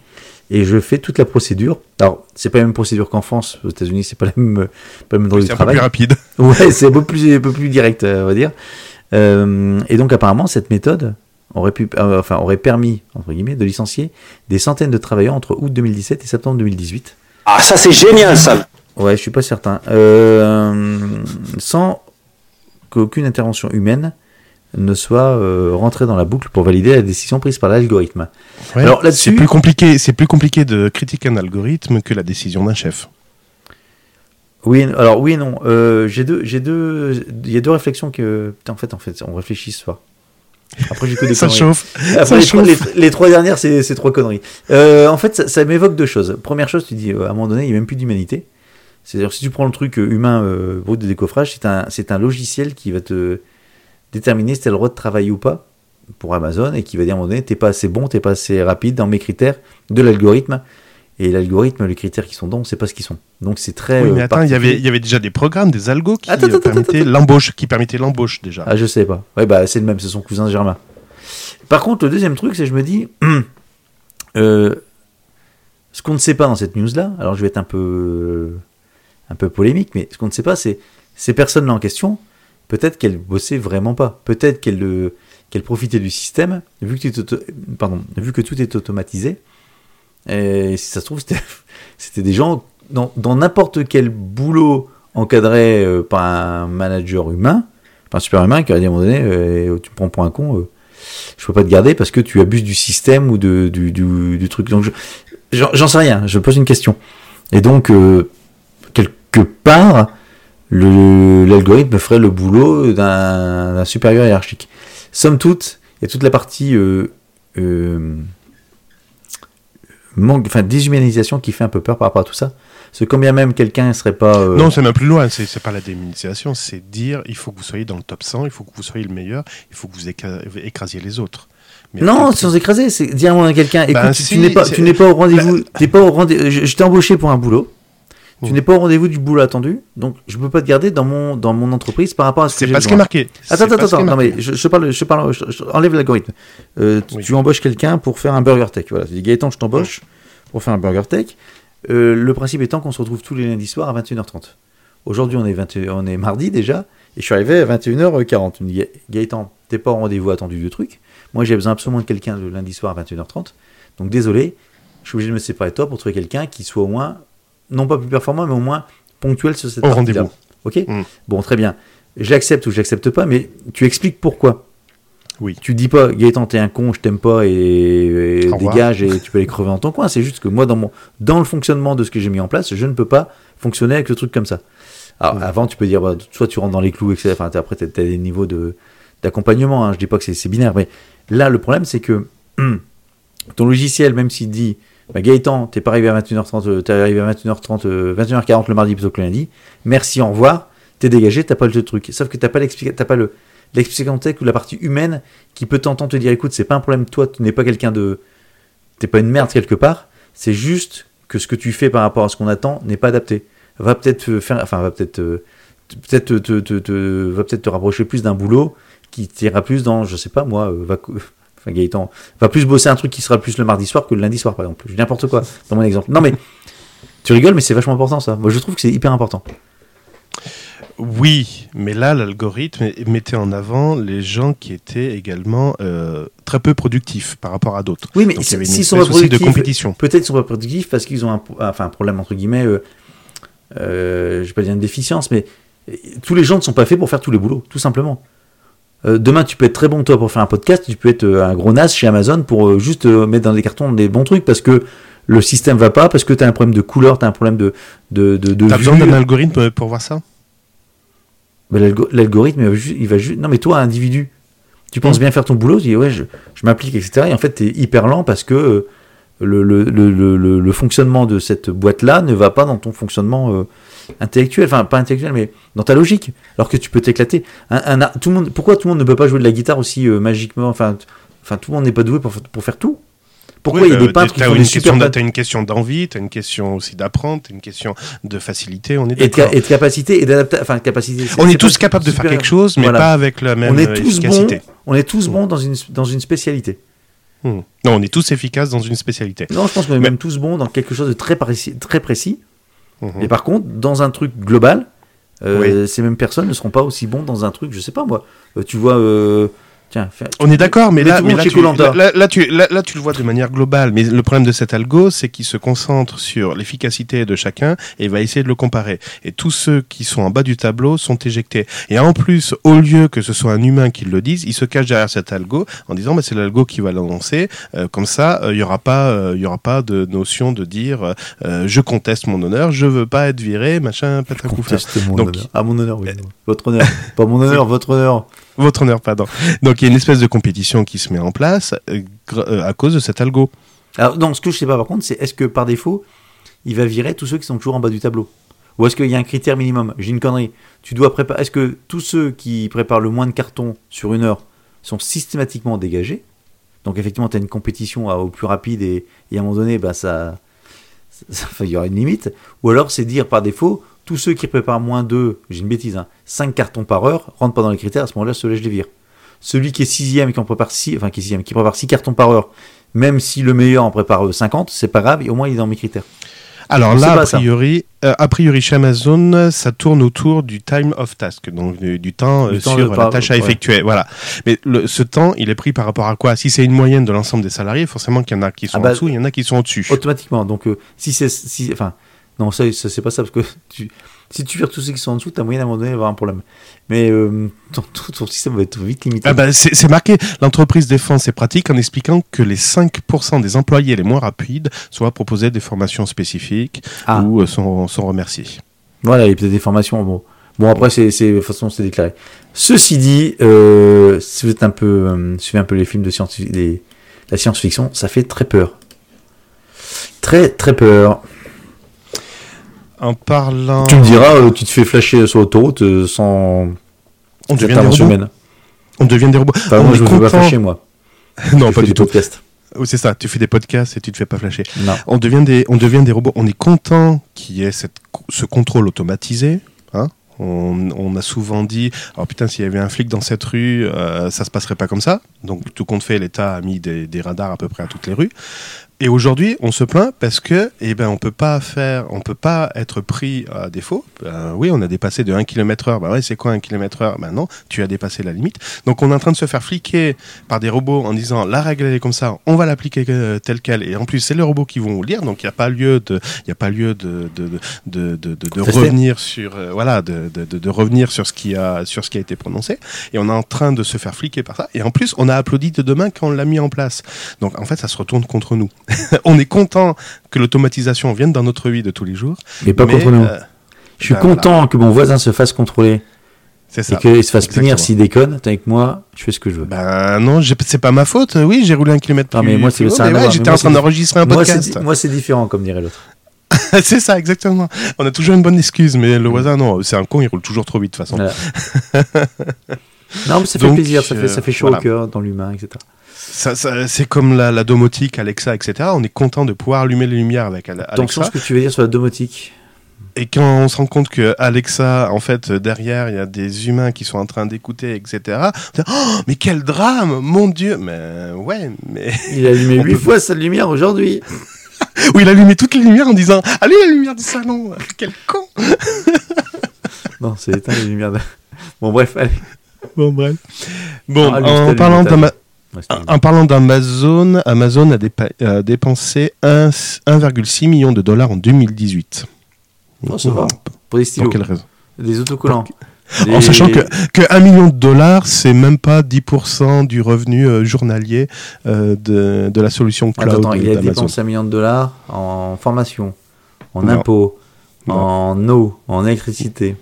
et je fais toute la procédure. Alors, c'est pas la même procédure qu'en France, aux États-Unis, c'est pas la même, pas le même droit du C'est un peu travail. plus rapide. Ouais, c'est un peu plus, un peu plus direct, euh, on va dire. Euh, et donc, apparemment, cette méthode aurait pu, euh, enfin, aurait permis, entre guillemets, de licencier des centaines de travailleurs entre août 2017 et septembre 2018. Ah, ça c'est génial ça Ouais, je suis pas certain. Euh, sans qu'aucune intervention humaine ne soit euh, rentrée dans la boucle pour valider la décision prise par l'algorithme. Ouais. Alors, là-dessus- c'est plus compliqué. C'est plus compliqué de critiquer un algorithme que la décision d'un chef. Oui, alors oui et non. Euh, j'ai deux, j'ai deux, il y a deux réflexions que, putain, en fait, en fait, on réfléchit ce soir. Après, j'ai que des Ça conneries. chauffe. Après, Ça les, trois, chauffe. les- les trois dernières, c'est c'est trois conneries. Euh, en fait, ça, ça m'évoque deux choses. Première chose, tu dis, euh, à un moment donné, il n'y a même plus d'humanité. C'est-à-dire, si tu prends le truc humain euh, brut de décoffrage, c'est un, c'est un logiciel qui va te déterminer si tu as le droit de travailler ou pas pour Amazon et qui va dire à un moment donné, t'es pas assez bon, t'es pas assez rapide dans mes critères de l'algorithme. Et l'algorithme, les critères qui sont dedans, on sait pas ce qu'ils sont. Donc c'est très. Oui, euh, mais attends, il y avait, particulier. il y avait déjà des programmes, des algos qui Attends, euh, attends, permettaient l'embauche, qui permettaient l'embauche déjà. Ah, je sais pas. Ouais, bah, c'est le même, c'est son cousin Germain. Par contre, le deuxième truc, c'est que je me dis, euh, ce qu'on ne sait pas dans cette news-là, alors je vais être un peu, un peu polémique, mais ce qu'on ne sait pas, c'est ces personnes-là en question, peut-être qu'elles bossaient vraiment pas. Peut-être qu'elles euh, qu'elles profitaient du système, vu que, pardon, vu que tout est automatisé. Et si ça se trouve, c'était des gens dans n'importe quel boulot encadré euh, par un manager humain, par un super humain qui aurait dit à un moment donné, euh, tu me prends pour un con, euh, je peux pas te garder parce que tu abuses du système ou du, truc. Donc, je- j'en sais rien, je pose une question. Et donc, euh, quelque part, l'algorithme ferait le boulot d'un supérieur hiérarchique. Somme toute, il y a toute la partie manque, enfin, déshumanisation qui fait un peu peur par rapport à tout ça. Parce que quand bien même quelqu'un serait pas. euh, Non, c'est même plus loin. C'est c'est pas la démonisation, c'est dire il faut que vous soyez dans le top 100, il faut que vous soyez le meilleur, il faut que vous écrasiez les autres. Mais Non, sans écraser, c'est dire à quelqu'un, écoute, Ben tu- tu si, n'es pas, c'est- tu n'es pas au rendez-vous, t'es pas au rendez je, je t'ai embauché pour un boulot, tu Mm. n'es pas au rendez-vous du boulot attendu, donc je peux pas te garder dans mon, dans mon entreprise par rapport à ce que c'est pas ce qui est marqué. Attends, attends, attends, non mais je, je parle, je parle, je- je- enlève l'algorithme. Euh, tu, Oui. tu embauches quelqu'un pour faire un burger tech, voilà, tu dis Gaëtan, je t'embauche pour faire un burger tech. Euh, le principe étant qu'on se retrouve tous les lundis soirs à 21h30. Aujourd'hui, on est 21 on est mardi déjà, et je suis arrivé à 21h40. Tu me dis Gaëtan, t'es pas au rendez-vous attendu du truc. Moi, j'ai besoin absolument de quelqu'un le lundi soir à 21h30. Donc désolé, je suis obligé de me séparer de toi pour trouver quelqu'un qui soit au moins, non pas plus performant, mais au moins ponctuel sur cette Au rendez-vous. Ok Mm. Bon, très bien. Je l'accepte ou je l'accepte pas, mais tu expliques pourquoi. Oui. Tu dis pas, Gaëtan, t'es un con, je t'aime pas et, dégage et tu peux aller crever dans ton coin. C'est juste que moi, dans, mon, dans le fonctionnement de ce que j'ai mis en place, je ne peux pas fonctionner avec le truc comme ça. Alors, Mm. avant, tu peux dire, bah, soit tu rentres dans les clous, etc. Enfin, après, tu as, des niveaux de- d'accompagnement. Hein. Je dis pas que c'est- c'est binaire, mais là, le problème, c'est que hum, ton logiciel, même s'il dit bah, Gaëtan, t'es pas arrivé à 21h30, euh, t'es arrivé à 21h30, euh, 21h40 le mardi plutôt que le lundi. Merci, au revoir. T'es dégagé, t'as pas le truc. Sauf que t'as pas l'explication, t'as pas le l'explication ou la partie humaine qui peut t'entendre te dire, écoute, c'est pas un problème, toi, tu n'es pas quelqu'un de, t'es pas une merde quelque part. C'est juste que ce que tu fais par rapport à ce qu'on attend n'est pas adapté. Va peut-être euh, faire, enfin, va peut-être, euh, peut-être te, te, te- va peut-être te rapprocher plus d'un boulot qui t'ira plus dans, je sais pas moi, euh, va, enfin Gaëtan, va plus bosser un truc qui sera plus le mardi soir que le lundi soir par exemple. Je dis n'importe quoi dans mon exemple. Non mais tu rigoles, mais c'est vachement important ça. Moi je trouve que c'est hyper important. Oui, mais là, l'algorithme mettait en avant les gens qui étaient également euh, très peu productifs par rapport à d'autres. Oui, mais s'ils sont espèce pas de productifs, compétition. peut-être qu'ils sont pas productifs parce qu'ils ont un, enfin, un problème entre guillemets, euh, euh, je vais pas dire une déficience, mais euh, tous les gens ne sont pas faits pour faire tous les boulots, tout simplement. Euh, demain, tu peux être très bon toi pour faire un podcast, tu peux être euh, un gros nas chez Amazon pour euh, juste mettre dans des cartons des bons trucs parce que le système va pas, parce que tu as un problème de couleur, tu as un problème de de de, de vue. besoin d'un algorithme pour voir ça Ben, l'algo- L'algorithme, il va juste. Non, mais toi, individu, tu Mm. penses bien faire ton boulot, tu dis ouais, je, je m'applique, etc. Et en fait, tu es hyper lent parce que le, le, le, le, le- le fonctionnement de cette boîte-là ne va pas dans ton fonctionnement euh, intellectuel, enfin, pas intellectuel, mais dans ta logique. Alors que tu peux t'éclater. Un, tout le monde, pourquoi tout le monde ne peut pas jouer de la guitare aussi euh, magiquement? Enfin, enfin, tout le monde n'est pas doué pour, pour faire tout. Pourquoi Oui, il y a des peintres qui font une des super T'as une question d'envie, t'as une question aussi d'apprendre, t'as une question de facilité, on est et de, d'accord. ca- et de capacité et d'adaptation, enfin, capacité. On est tous capables de faire quelque chose, mais Voilà. pas avec la même on est tous bons, efficacité. on est tous bons dans une, dans une spécialité. Hmm. Non, on est tous efficaces dans une spécialité. Non, je pense qu'on est Mais- même tous bons dans quelque chose de très précis. Très précis. Mhm. Et par contre, dans un truc global, euh, ces mêmes personnes ne seront pas aussi bons dans un truc, je sais pas moi. Euh, tu vois, euh, tiens, fais- On est d'accord, mais là, mais tu, là, là, tu, là, là, tu le vois de manière globale. Mais le problème de cet algo, c'est qu'il se concentre sur l'efficacité de chacun et va essayer de le comparer. Et tous ceux qui sont en bas du tableau sont éjectés. Et en plus, au lieu que ce soit un humain qui le dise, il se cache derrière cet algo en disant bah, c'est l'algo qui va l'annoncer. Euh, comme ça, euh, il y aura pas, euh, il y aura pas de notion de dire euh, je conteste mon honneur, je veux pas être viré, machin, patacoufla. Conteste mon Donc- honneur. Ah, mon honneur, oui. Votre honneur. pas mon honneur, votre honneur. Votre honneur, pardon. Donc il y a une espèce de compétition qui se met en place euh, euh, à cause de cet algo. Alors, non, ce que je sais pas par contre, c'est est-ce que par défaut, il va virer tous ceux qui sont toujours en bas du tableau? Ou est-ce qu'il y a un critère minimum? J'ai une connerie. Tu dois préparer. Est-ce que tous ceux qui préparent le moins de cartons sur une heure sont systématiquement dégagés? Donc, effectivement, tu as une compétition au plus rapide et, à un moment donné, bah, ça, il y aura une limite. Ou alors, c'est dire par défaut, tous ceux qui préparent moins de, j'ai une bêtise, hein, 5 cartons par heure rentrent pas dans les critères. À ce moment-là, ceux-là, je les vire. Celui qui est sixième et qui en prépare six, enfin qui est sixième, qui prépare 6 cartons par heure, même si le meilleur en prépare euh, 50, c'est pas grave, et au moins il est dans mes critères. Alors là, a priori, euh, a priori chez Amazon, ça tourne autour du time of task, donc du, du temps, Du euh, temps sur la tâche à ouais. effectuer. Voilà. Mais le- ce temps, il est pris par rapport à quoi? Si c'est une moyenne de l'ensemble des salariés, forcément qu'il y en a qui sont Ah bah, en dessous, il y en a qui sont au-dessus. Automatiquement. Donc, euh, si c'est. Si, enfin, non, ça, ça c'est pas ça, parce que tu, si tu vires tous ceux qui sont en dessous, t'as moyen à un moment donné d'avoir un problème. Mais euh, ton, ton- ton système va être vite limité. Ah bah, c'est marqué, l'entreprise défend ses pratiques en expliquant que les 5% des employés les moins rapides soient proposés des formations spécifiques Ah. ou euh, sont, sont remerciés. Voilà, il y a peut-être des formations. Bon, bon après, c'est, de toute façon, c'est déclaré. Ceci dit, euh, si vous êtes un peu, euh, suivez un peu les films de science, les- la science-fiction, ça fait très peur. Très, très peur. En parlant... Tu me diras, euh, tu te fais flasher sur l'autoroute euh, sans on devient des robots. On devient des robots. Enfin, moi, je me fais pas content- flasher, moi. non, Je pas du tout. podcasts. Oui, c'est ça, tu fais des podcasts et tu te fais pas flasher. Non. On devient des, on devient des robots. On est content qu'il y ait cette, ce contrôle automatisé. Hein on, on a souvent dit, alors putain, s'il y avait un flic dans cette rue, euh, ça se passerait pas comme ça. Donc tout compte fait, l'État a mis des, des radars à peu près à toutes les rues. Et aujourd'hui, on se plaint parce que, eh ben, on peut pas faire, on peut pas être pris à défaut. Ben oui, on a dépassé de 1 km heure. Ben ouais, c'est quoi 1 km heure? Ben non, tu as dépassé la limite. Donc on est en train de se faire fliquer par des robots en disant la règle elle est comme ça, on va l'appliquer euh, telle quelle. Et en plus, c'est les robots qui vont lire, donc il n'y a pas lieu de, il a pas lieu de, de, de, de, de, revenir sur, euh, voilà, de, de, de, de revenir sur ce qui a, sur ce qui a été prononcé. Et on est en train de se faire fliquer par ça. Et en plus, on a applaudi de demain quand on l'a mis en place. Donc en fait, ça se retourne contre nous. on est content que l'automatisation vienne dans notre vie de tous les jours. Mais pas mais, contre nous. euh, Je suis ben, content que mon voisin se fasse contrôler C'est Et ça. qu'il se fasse punir s'il déconne, t'es avec moi, je fais ce que je veux. Ben non, c'est pas ma faute. Oui, j'ai roulé un kilomètre Non, plus. mais moi, c'est- ouais. J'étais en train d'enregistrer un podcast. moi, c'est différent, comme dirait l'autre. c'est ça, exactement. On a toujours une bonne excuse, mais le voisin, non, c'est un con, il roule toujours trop vite de toute façon. Voilà. non, mais ça fait Donc, plaisir, ça fait, euh, ça fait chaud voilà. au cœur, dans l'humain, etc. Ça, ça- c'est comme la, la domotique, Alexa, etc. On est content de pouvoir allumer les lumières avec Alexa. ce que tu veux dire sur la domotique. Et quand on se rend compte que Alexa, en fait, derrière, il y a des humains qui sont en train d'écouter, etc. on dit, Oh, mais quel drame, mon Dieu Mais ouais, mais Il a allumé huit peut- fois sa lumière aujourd'hui. où il a allumé toutes les lumières en disant allez la lumière du salon, quel con. Non, c'est éteint les lumières. de- Bon, bref, allez. Bon bref. Bon, Ah, en parlant d'Ama- En parlant d'Amazon, Amazon a, dépa- a dépensé un- 1,6 million de dollars en 2018. Oh, ça va. Pour des stylos, Pour quelle raison des autocollants. En Des- sachant que, que 1 million de dollars, c'est même pas 10% du revenu euh, journalier euh, de, de la solution cloud attends, il a dépensé un million de dollars en formation, en Non. impôts, Non. en eau, en électricité,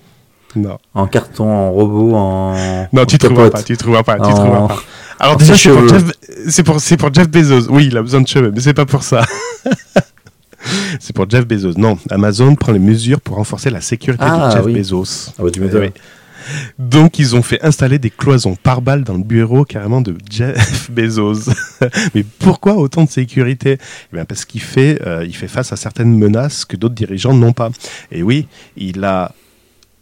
Non, en carton, en robot, en. non en tu trouveras capote, pas, tu trouveras pas, tu en- trouveras pas. Alors en déjà, c'est pour. Jeff, c'est pour, c'est pour Jeff Bezos. Oui, il a besoin de cheveux, mais c'est pas pour ça. c'est pour Jeff Bezos. Non, Amazon prend les mesures pour renforcer la sécurité Ah, de Jeff oui. Bezos. Ah bah tu Eh m'étonnes. oui. Donc, ils ont fait installer des cloisons par balles dans le bureau carrément de Jeff Bezos. Mais pourquoi autant de sécurité? Eh bien, Parce qu'il fait, euh, il fait face à certaines menaces que d'autres dirigeants n'ont pas. Et oui, il, a,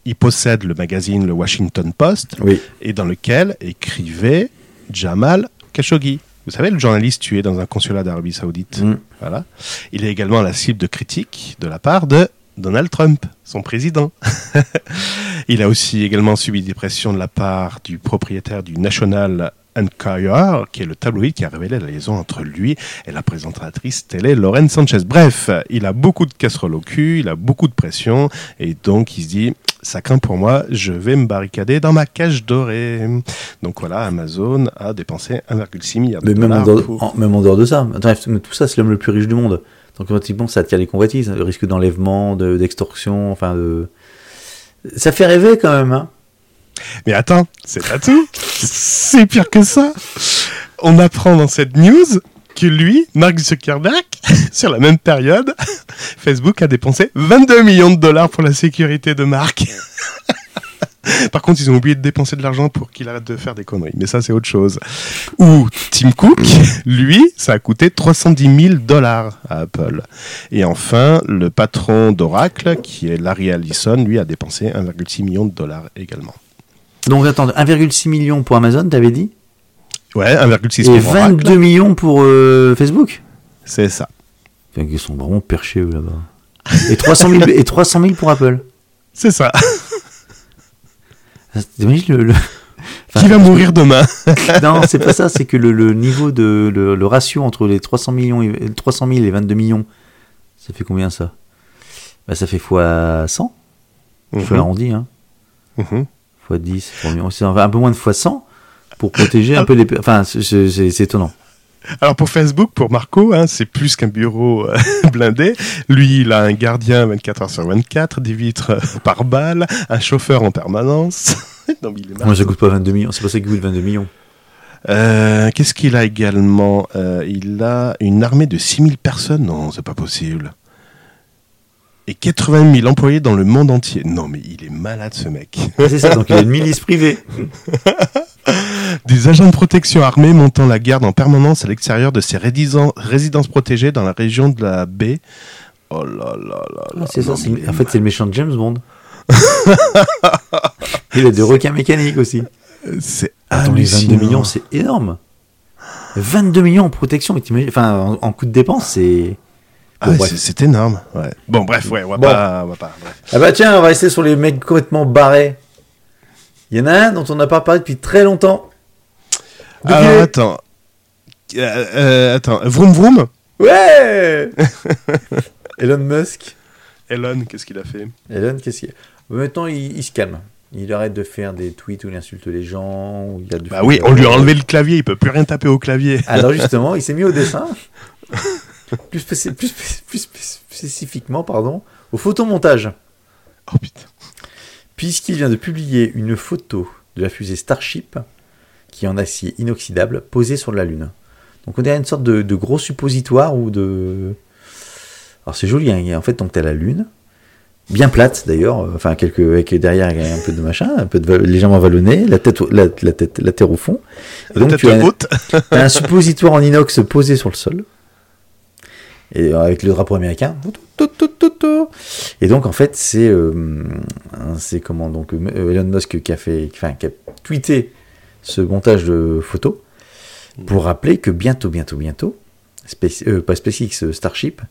il possède le magazine Le Washington Post, Oui. et dans lequel écrivait Jamal Khashoggi. Vous savez, le journaliste tué dans un consulat d'Arabie Saoudite. Mm. Voilà. Il est également la cible de critiques de la part de Donald Trump, son président. Il a aussi également subi des pressions de la part du propriétaire du National Enquirer, qui est le tabloïd qui a révélé la liaison entre lui et la présentatrice télé Lorraine Sanchez. Bref, il a beaucoup de casseroles au cul, il a beaucoup de pression, et donc il se dit, ça craint pour moi, je vais me barricader dans ma cage dorée. Donc voilà, Amazon a dépensé 1,6 milliard de Mais même en, dollars. dehors, pour- en- même en dehors de ça. Attends, tout ça, c'est l'homme le plus riche du monde. Donc, automatiquement, ça attire les convoitises. Le risque d'enlèvement, de- d'extorsion, enfin, de. Ça fait rêver quand même, hein. Mais attends, c'est pas tout. C'est pire que ça. On apprend dans cette news que lui, Mark Zuckerberg, sur la même période, Facebook a dépensé 22 millions de dollars pour la sécurité de Mark. Par contre, ils ont oublié de dépenser de l'argent pour qu'il arrête de faire des conneries. Mais ça, c'est autre chose. Ou Tim Cook, lui, ça a coûté 310 000 dollars à Apple. Et enfin, le patron d'Oracle, qui est Larry Ellison, lui, a dépensé 1,6 million de dollars également. Donc, attends, 1,6 million pour Amazon, t'avais dit? Ouais, 1,6 Et pour 22 Oracle. millions pour euh, Facebook C'est ça. Enfin, Ils sont vraiment perchés, eux, là-bas. Et 300 000, et 300 000 pour Apple. C'est ça. T'imagines le. le- Enfin, Qui va mourir demain Non, c'est pas ça, c'est que le, le niveau de. Le, le ratio entre les 300, millions et, 300 000 et 22 millions, ça fait combien ça? Bah, Ça fait fois 100 Fois Mhm. arrondi, hein. Fois 10, fois million. c'est un peu moins de fois 100 pour protéger un peu les. Enfin, c'est- étonnant. Alors pour Facebook, pour Marco, hein, c'est plus qu'un bureau euh, blindé. Lui, il a un gardien 24 heures sur 24, des vitres euh, par balle, un chauffeur en permanence. non, mais il est Moi, ça coûte pas 22 millions, c'est pas ça qui coûte 22 millions. Euh, Qu'est-ce qu'il a également? Euh, Il a une armée de 6000 personnes. Non, c'est pas possible. Et 80 000 employés dans le monde entier. Non, mais il est malade ce mec. C'est ça, donc il a une milice privée. Des agents de protection armés montant la garde en permanence à l'extérieur de ses rédisen- résidences protégées dans la région de la baie. Oh là là là là. C'est ça, en fait, c'est le méchant de James Bond. il a des requins mécaniques aussi. c'est Attends, les 22 hallucinant. millions, c'est énorme. 22 millions en protection, enfin, en, en coût de dépense, c'est. Ah ouais, c'est- c'est énorme. Ouais. Bon, bref, ouais, on va Bon. pas. On va pas bref. Ah bah tiens, on va rester sur les mecs complètement barrés. Il y en a un dont on n'a pas parlé depuis très longtemps. Alors, attends. Euh, euh, attends, vroom vroom Ouais Elon Musk. Elon, qu'est-ce qu'il a fait? Elon, qu'est-ce qu'il Maintenant, il, il se calme. Il arrête de faire des tweets où il insulte les gens. Où il a du Bah oui, on lui a enlevé le clavier, il peut plus rien taper au clavier. Alors justement, il s'est mis au dessin. plus, plus, plus spéci- spécifiquement, pardon, au photomontage. Oh putain. puisqu'il vient de publier une photo de la fusée Starship, qui est en acier inoxydable, posée sur la Lune. Donc on dirait une sorte de, de gros suppositoire ou de... Alors c'est joli, hein. en fait, donc tu as la Lune, bien plate d'ailleurs, euh, enfin quelques avec derrière il y a un peu de machin, un peu de légèrement vallonné, la tête, au- la, la tête, la terre au fond. Et donc Tête tu as, haute. t'as un suppositoire en inox posé sur le sol, et euh, avec le drapeau américain. Et donc en fait c'est euh, c'est comment donc Elon Musk qui a fait, enfin qui a tweeté ce montage de photos pour rappeler que bientôt, bientôt, bientôt, Space, euh, pas SpaceX, euh, Starship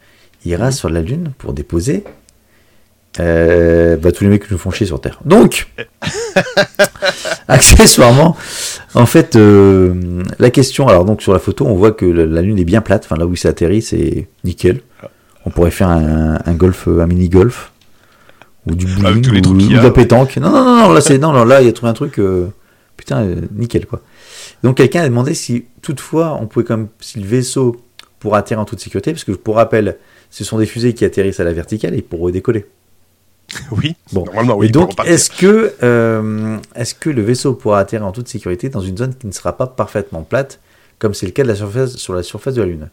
ira sur la Lune pour déposer euh, bah, tous les mecs qui nous font chier sur Terre. Donc, accessoirement, en fait, euh, la question, alors donc sur la photo, on voit que la, la Lune est bien plate, enfin là où ça atterrit, c'est nickel. On pourrait faire un, un golf, un mini golf ou du bowling ou, ou de la pétanque. Non, non, non, non, là c'est non, non, là il a trouvé un truc, euh, putain, euh, nickel quoi. Donc quelqu'un a demandé si toutefois on pouvait comme si le vaisseau pour atterrir en toute sécurité, parce que pour rappel, ce sont des fusées qui atterrissent à la verticale et pour décoller. Oui, Bon. normalement, oui. et donc, est-ce que, euh, est-ce que le vaisseau pourra atterrir en toute sécurité dans une zone qui ne sera pas parfaitement plate, comme c'est le cas de la surface, sur la surface de la Lune?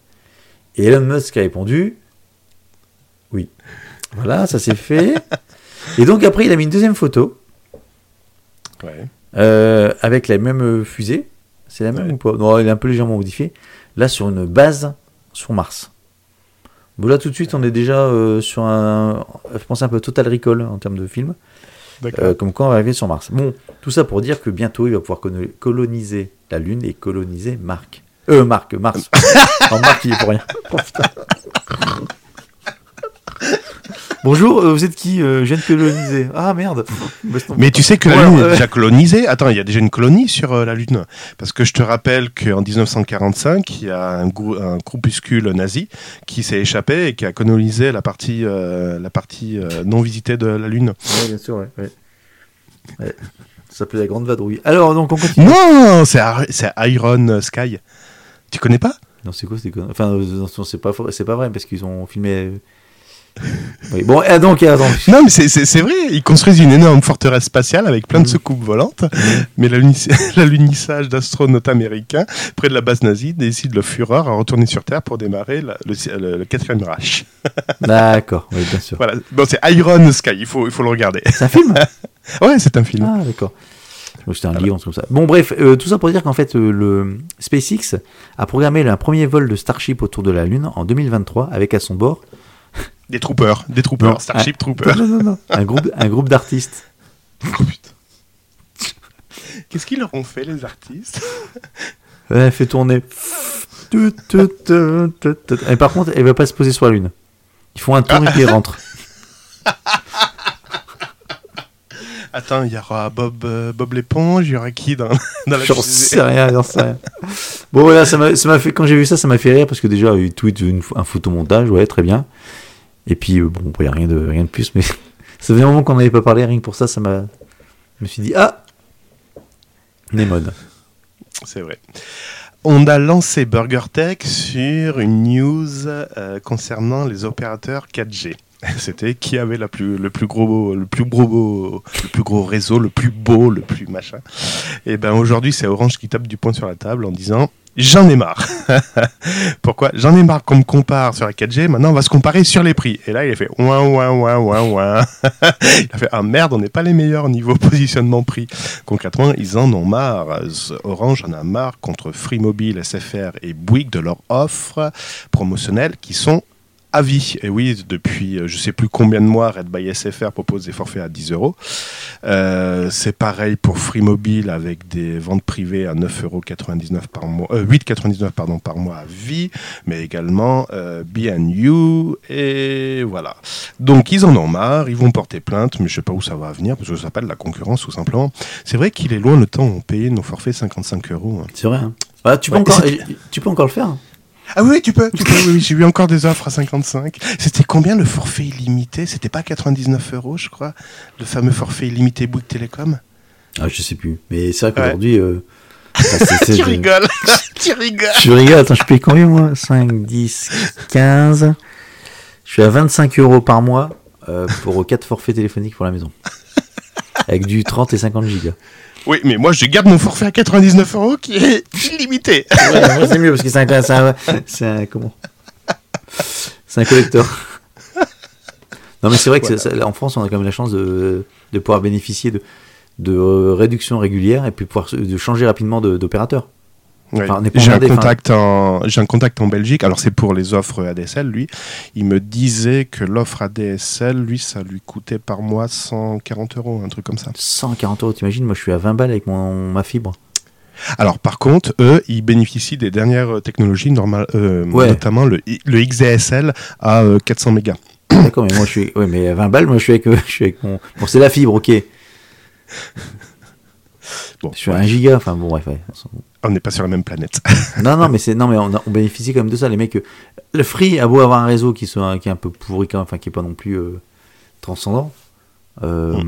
Et Elon Musk a répondu oui. Voilà, ça c'est fait. Et donc après, il a mis une deuxième photo Ouais. Euh, avec la même fusée. C'est la même Ouais. ou pas? Non, elle est un peu légèrement modifiée. Là, sur une base sur Mars. Bon, là, tout de suite, on est déjà euh, sur un. Je pense un peu Total Recall en termes de film. Euh, comme quoi on va arriver sur Mars. Bon, tout ça pour dire que bientôt il va pouvoir colo- coloniser la Lune et coloniser Marc. Euh, Marc, Mars. non, Marc, il est pour rien. Oh, putain. Bonjour, euh, vous êtes qui Euh, Je viens de coloniser. Ah merde. Mais tu sais que la Lune est déjà colonisée. Attends, il y a déjà une colonie sur euh, la Lune. Parce que je te rappelle qu'en 1945, il y a un, un groupuscule nazi qui s'est échappé et qui a colonisé la partie, euh, la partie euh, non visitée de la Lune. Ouais, bien sûr, ouais. Ouais. Ça s'appelait la Grande Vadrouille. Alors, donc on continue. Non, c'est c'est Iron Sky. Tu connais pas? Non, c'est quoi ces conneries Enfin, c'est pas, c'est pas vrai parce qu'ils ont filmé. Oui, bon, et donc, attends. Non, mais c'est- vrai. Ils construisent une énorme forteresse spatiale avec plein de soucoupes volantes. Mais l'aluni- l'alunissage d'astronautes américains près de la base nazie décide le Führer à retourner sur Terre pour démarrer la- le, le- quatrième Reich. D'accord, oui, bien sûr. Voilà. Bon, c'est Iron Sky. Il faut, il faut le regarder. C'est un film? Ouais, c'est un film. Ah, d'accord. C'était un truc comme ça. Bon, bref, euh, tout ça pour dire qu'en fait, euh, le SpaceX a programmé un premier vol de Starship autour de la Lune en 2023 avec à son bord. Des troopers. Des troopers. Non, Starship un- Troopers. Non, non, non. Un groupe, un groupe d'artistes. Oh, putain. Qu'est-ce qu'ils leur ont fait, les artistes Elle fait tourner. Et par contre, elle va pas se poser sur la Lune. Ils font un tour et puis ils rentrent. Attends, il y aura Bob, euh, Bob l'éponge, il y aura qui dans, dans la J'en sais rien, j'en sais rien. Bon, voilà, ça m'a ça m'a fait, quand j'ai vu ça, ça m'a fait rire parce que déjà, il tweet une- un photomontage, ouais, très bien. Et puis, euh, bon, il n'y a rien de, rien de plus, mais ça fait un moment qu'on n'avait pas parlé, rien que pour ça, ça m'a. Je me suis dit, ah Nemon. C'est vrai. On a lancé BurgerTech sur une news euh, concernant les opérateurs 4G. C'était qui avait le plus gros, le plus gros, le plus gros réseau, le plus beau, le plus machin. Et ben aujourd'hui c'est Orange qui tape du poing sur la table en disant j'en ai marre. Pourquoi? J'en ai marre qu'on me compare sur la 4G. Maintenant on va se comparer sur les prix. Et là il a fait ouin ouin ouin ouin ouin. il a fait ah merde on n'est pas les meilleurs au niveau positionnement prix. Concrètement, ils en ont marre. Orange en a marre contre Free Mobile, SFR et Bouygues de leurs offres promotionnelles qui sont à vie. Et oui, depuis euh, je sais plus combien de mois, Red by SFR propose des forfaits à 10 euros. Euh, C'est pareil pour Free Mobile avec des ventes privées à 9,99€ par mois, euh, 8,99€ pardon par mois à vie, mais également euh, BNU et voilà. Donc ils en ont marre, ils vont porter plainte, mais je sais pas où ça va venir parce que ça s'appelle la concurrence tout simplement. C'est vrai qu'il est loin le temps où on payait nos forfaits 55 euros. hein. C'est vrai, hein. Ah, tu, peux Ouais, encore, tu peux encore le faire. Ah oui, tu peux, tu peux, oui, oui, j'ai eu encore des offres à 55. C'était combien le forfait illimité? C'était pas 99 euros, je crois, le fameux forfait illimité Bouygues Télécom? Ah, je sais plus. Mais c'est vrai Ouais. qu'aujourd'hui. euh, ah, c'est- c'est- Tu rigoles, tu rigoles. Je rigole, attends, je paye combien moi? 5, 10, 15. Je suis à 25 euros par mois euh, pour 4 forfaits téléphoniques pour la maison. avec du 30 et 50 gigas. Oui, mais moi je garde mon forfait à 99 euros qui est illimité. Ouais, c'est mieux parce que c'est un, c'est un, c'est un- comment C'est un collector. Non, mais c'est vrai que en France, on a quand même la chance de, de pouvoir bénéficier de, de euh, réductions régulières et puis pouvoir de changer rapidement de- d'opérateur. Enfin, J'ai un contact en j'ai un contact en Belgique. Alors c'est pour les offres ADSL. Lui, il me disait que l'offre ADSL, lui, ça lui coûtait par mois 140 euros, un truc comme ça. 140 euros, t'imagines Moi, je suis à 20 balles avec mon, ma fibre. Alors par contre, eux, ils bénéficient des dernières technologies normales, euh, Ouais. notamment le, le XDSL à euh, 400 mégas. D'accord, mais moi, je suis. Ouais, mais à 20 balles, moi, je suis avec, euh, je suis avec mon. Bon, c'est la fibre, ok. Bon, Je suis à 1 giga, enfin bon, bref. ouais. On n'est pas sur la même planète. Non, non, mais c'est non, mais on, bénéficie quand même de ça. Les mecs, euh, le Free a beau avoir un réseau qui soit qui est un peu pourri, quand même, enfin qui est pas non plus euh, transcendant. euh,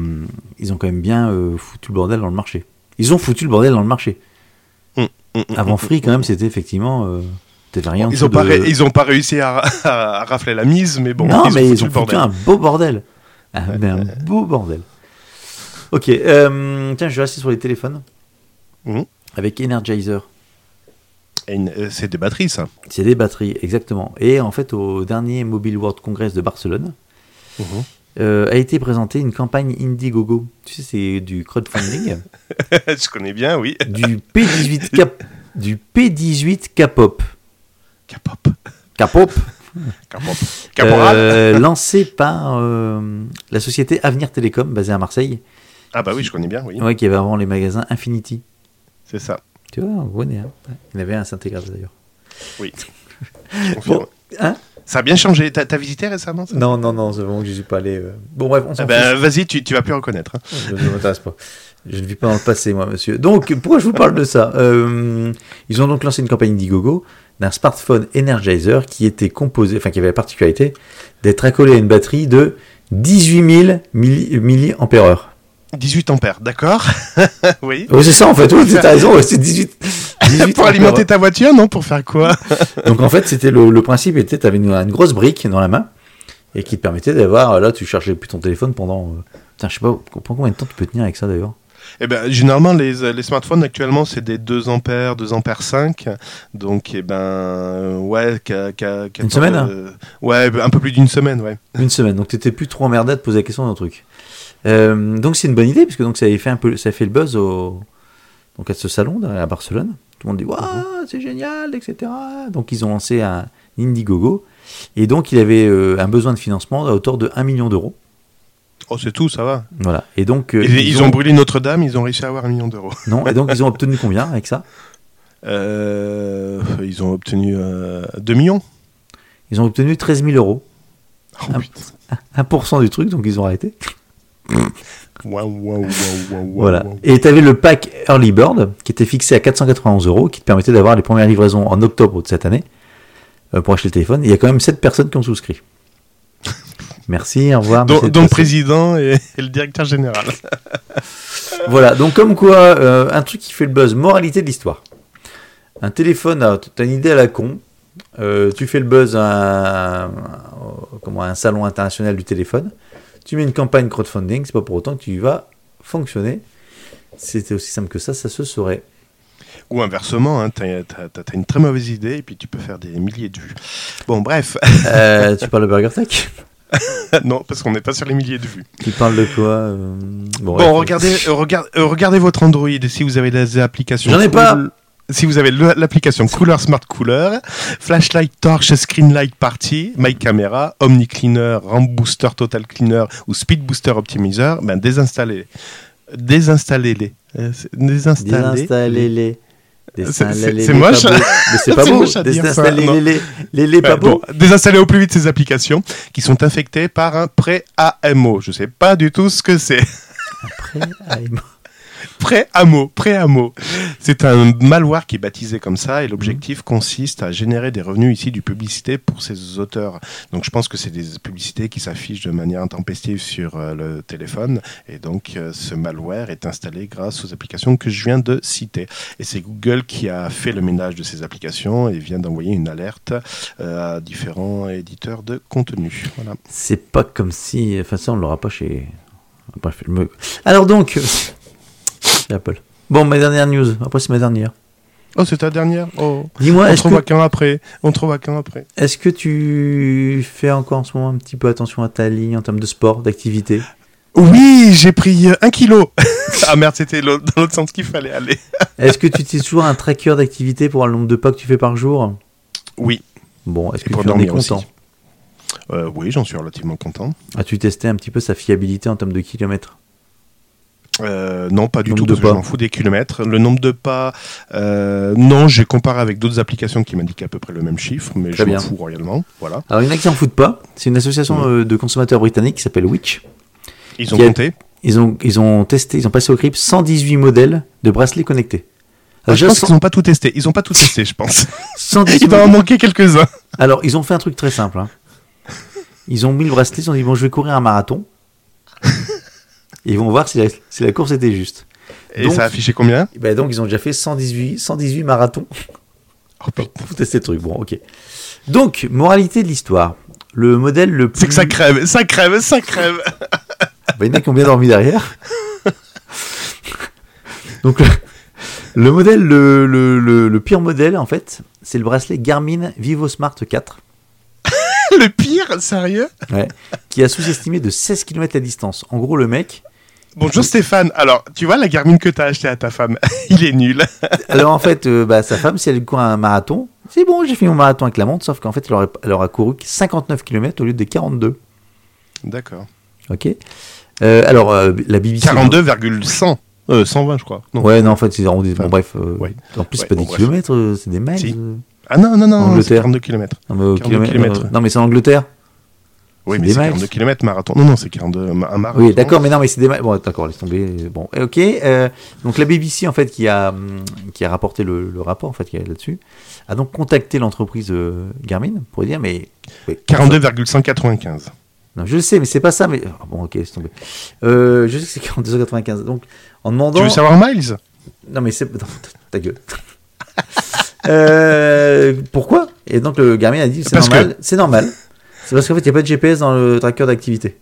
Ils ont quand même bien euh, foutu le bordel dans le marché. Ils ont foutu le bordel dans le marché. Avant Free, quand même, c'était effectivement. Rien en Ils ont dessous pas ré- ils ont pas réussi à, rafler la mise, mais bon, non, ils mais ont ils foutu ont le foutu un beau bordel. Ah, mais un beau bordel. Ok, euh, tiens, je vais rester sur les téléphones. Avec Energizer. Euh, C'est des batteries, ça. C'est des batteries, exactement. Et en fait, au dernier Mobile World Congress de Barcelone, Mhm. euh, a été présentée une campagne Indiegogo. Tu sais, c'est du crowdfunding, Je connais bien, oui. du P18 Cap, du P18 Capop. Capop. Capop. Capop. Caporal. euh, lancé par euh, la société Avenir Télécom, basée à Marseille, Ah bah oui, je connais bien, oui. ouais, qui avait avant les magasins Infinity. C'est ça. Tu vois, on connaît. Hein. Il y en avait un à Saint-Égrave d'ailleurs. Oui. Bon, hein? Ça a bien changé. T'as t'as visité récemment ça? Non, non, non, c'est bon que je suis pas allé. euh. Bon, bref, on s'en Ah ben. Vas-y, tu, tu vas plus reconnaître. hein. Je ne m'intéresse pas. Je ne vis pas dans le passé, moi, monsieur. Donc, pourquoi je vous parle de ça? Euh, Ils ont donc lancé une campagne Indiegogo d'un smartphone Energizer qui était composé, enfin qui avait la particularité d'être accolé à une batterie de 18 000 milli- milliampères-heure. 18 ampères, d'accord Oui. Oui, c'est ça en fait, oui, t'as raison, c'est 18. 18 pour alimenter ta voiture, non Pour faire quoi Donc en fait, c'était le, le principe était, tu avais une, une grosse brique dans la main et qui te permettait d'avoir, là, tu chargeais plus ton téléphone pendant. euh, Putain, je sais pas pendant combien de temps tu peux tenir avec ça d'ailleurs? Eh ben, généralement, les, les smartphones actuellement, c'est des 2 ampères, 2 ampères 5. Donc, eh ben, euh, ouais, qu'à- Une semaine, hein? euh, Ouais, un peu plus d'une semaine, ouais. Une semaine, donc t'étais plus trop emmerdé de poser la question d'un truc. Euh, donc c'est une bonne idée, puisque donc ça avait fait un peu, ça a fait le buzz au, donc à ce salon à Barcelone. Tout le monde dit waouh, c'est génial, etc. Donc ils ont lancé un Indiegogo, et donc il avait euh, un besoin de financement à hauteur de 1 million d'euros. Oh, c'est tout, ça va. Voilà. Et donc euh, ils, ils ont... brûlé Notre-Dame, ils ont réussi à avoir un million d'euros. Non. Et donc ils ont obtenu combien avec ça? Euh, Ils ont obtenu euh, 2 millions. Ils ont obtenu 13 000 euros. Oh, Un- putain. 1% du truc, donc ils ont arrêté. Waouh, waouh, waouh, Voilà. Et tu avais le pack Early Bird qui était fixé à 491 euros, qui te permettait d'avoir les premières livraisons en octobre de cette année euh, pour acheter le téléphone. Et il y a quand même 7 personnes qui ont souscrit. Merci, au revoir. Dont, dont le président et, et le directeur général. Voilà, donc comme quoi, euh, un truc qui fait le buzz, moralité de l'histoire. Un téléphone, ah, t'as une idée à la con, euh, tu fais le buzz à, un- comment, à un salon international du téléphone, tu mets une campagne crowdfunding, c'est pas pour autant que tu vas fonctionner. C'était aussi simple que ça, ça se saurait. Ou inversement, hein, as, une très mauvaise idée et puis tu peux faire des milliers de vues. Bon, bref. Euh, tu parles de Burger Tech? Non, parce qu'on n'est pas sur les milliers de vues. Tu parles de quoi euh, Bon, euh, regardez, euh, regardez votre Android si vous avez des applications. J'en ai pas. Si vous avez l'application Cooler Smart Cooler, Flashlight Torch Screenlight Party, My Camera, Omni Cleaner, RAM Booster Total Cleaner ou Speed Booster Optimizer, ben désinstallez. Désinstallez-les. Euh. Désinstallez-les. C'est- Désinstallez-les, c'est moche. beau. Mais c'est pas beau. Désinstallez-les. Les les pas Ouais, beau. désinstallez au plus vite ces applications qui sont infectées par un pré-AMO. Je sais pas du tout ce que c'est. Après, ah, Pré-AMO, pré-AMO. C'est un malware qui est baptisé comme ça et l'objectif Mhm. consiste à générer des revenus ici du publicité pour ses auteurs. Donc je pense que c'est des publicités qui s'affichent de manière intempestive sur euh, le téléphone et donc euh, ce malware est installé grâce aux applications que je viens de citer. Et c'est Google qui a fait le ménage de ces applications et vient d'envoyer une alerte euh, à différents éditeurs de contenu. Voilà. C'est pas comme si. Enfin, ça, on l'aura pas chez. Bref, je me- Alors donc, Apple. Bon, ma dernière news. Après, c'est ma dernière. Oh, c'est ta dernière? Oh. Dis-moi, On trouvera que, qu'un après. On trouvera qu'un après. est-ce que tu fais encore en ce moment un petit peu attention à ta ligne en termes de sport, d'activité? Oui, j'ai pris euh, un kilo. ah merde, c'était dans l'autre sens qu'il fallait aller. Est-ce que tu utilises toujours un tracker d'activité pour le nombre de pas que tu fais par jour? Oui. Bon, est-ce que tu en es content? Euh, oui, j'en suis relativement content. As-tu testé un petit peu sa fiabilité en termes de kilomètres? Euh, non, pas du Nombre tout, de parce que pas. j'en fous des kilomètres. Le nombre de pas, euh, non, j'ai comparé avec d'autres applications qui m'indiquent à peu près le même chiffre, mais Très je m'en fous royalement. Voilà. Alors, il y en a qui s'en foutent pas. C'est une association euh, de consommateurs britanniques qui s'appelle Witch. Ils ont a- compté. Ils ont, ils ont testé, ils ont passé au CRIP 118 modèles de bracelets connectés. Ah, Alors, je pense qu'ils n'ont pas tout testé. Ils ont pas tout testé, je pense. 118 Il va en manquer quelques-uns. Alors, ils ont fait un truc très simple. hein. Ils ont mis le bracelet, ils ont dit bon, je vais courir un marathon. Et ils vont voir si la, si la course était juste. Et Donc- ça a affiché combien? ben donc, ils ont déjà fait 118, 118 marathons Oh, pour tester le truc. Bon, ok. Donc, moralité de l'histoire. Le modèle le plus. C'est que ça crève, ça crève, ça crève. Bah, il y en a qui ont bien dormi derrière. Donc le, le modèle, le, le- pire modèle en fait, c'est le bracelet Garmin Vivo Smart 4, Le pire, sérieux? Ouais, qui a sous-estimé de 16 km la distance. En gros, le mec, Bonjour Stéphane. Alors, tu vois la Garmin que t'as acheté à ta femme Il est nul. alors en fait, euh, bah, sa femme, si elle court un marathon, c'est bon, j'ai fait mon marathon avec la montre, sauf qu'en fait, elle, aurait- elle aura couru 59 km au lieu des 42. D'accord. Ok. Euh, alors euh, la BBC. 42,100. Euh, 120, je crois. Non. Ouais, non, en fait, c'est arrondi. Bon, Enfin, bref. euh, ouais. En plus, c'est Ouais, pas bon, des bref. kilomètres, euh, c'est des miles. Si. Ah non, non, non, c'est Angleterre. 42 km. Non, mais au 42 kilomètre, kilomètres. non, mais c'est en Angleterre. Oui, mais c'est miles. 42 km marathon. Non, non, c'est 42 ma- un marathon. Oui, d'accord, mais non, mais c'est des. Bon, d'accord, laisse tomber. Bon, ok. euh, donc la BBC, en fait, qui a, hum, qui a rapporté le, le rapport, en fait, qui est là-dessus, a donc contacté l'entreprise euh, Garmin pour dire, mais. oui, 42,195. Non, je le sais, mais c'est pas ça. Mais ah, bon, ok, laisse tomber. Euh, je sais que c'est 42,95. Donc, en demandant. Tu veux savoir Miles? Non, mais c'est. ta gueule. Pourquoi? Et donc le Garmin a dit c'est normal. C'est normal. C'est parce qu'en fait il n'y a pas de GPS dans le tracker d'activité.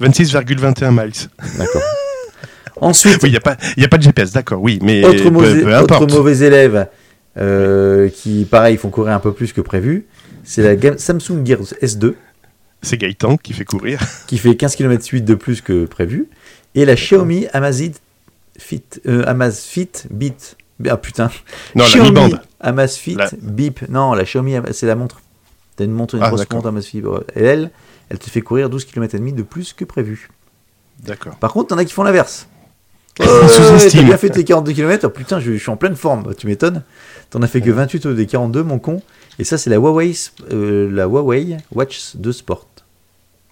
26,21 miles. D'accord. Ensuite, Oui, il n'y a, pas- y a pas de GPS, d'accord, oui, mais autre, peu, mauvais, peu autre importe. mauvais élève euh, qui, pareil, font courir un peu plus que prévu, c'est la Samsung Gear S2 C'est Gaëtan qui fait courir. qui fait 15 km 8 de plus que prévu et la Xiaomi Amazfit Fit, euh, Amazfit Beat. Ah putain. Non, la Xiaomi Mi Band. Amazfit La- Beep. Non, la Xiaomi, c'est la montre. T'as une montre, une Ah, grosse montre Amazfit. Et elle, elle te fait courir 12 km et demi de plus que prévu. D'accord. Par contre, t'en as qui font l'inverse. Sous-estiment. T'as bien fait tes 42 km, oh, putain, je, je suis en pleine forme, tu m'étonnes. T'en as fait que 28 au des 42, mon con. Et ça, c'est la Huawei, euh, la Huawei Watch 2 Sport.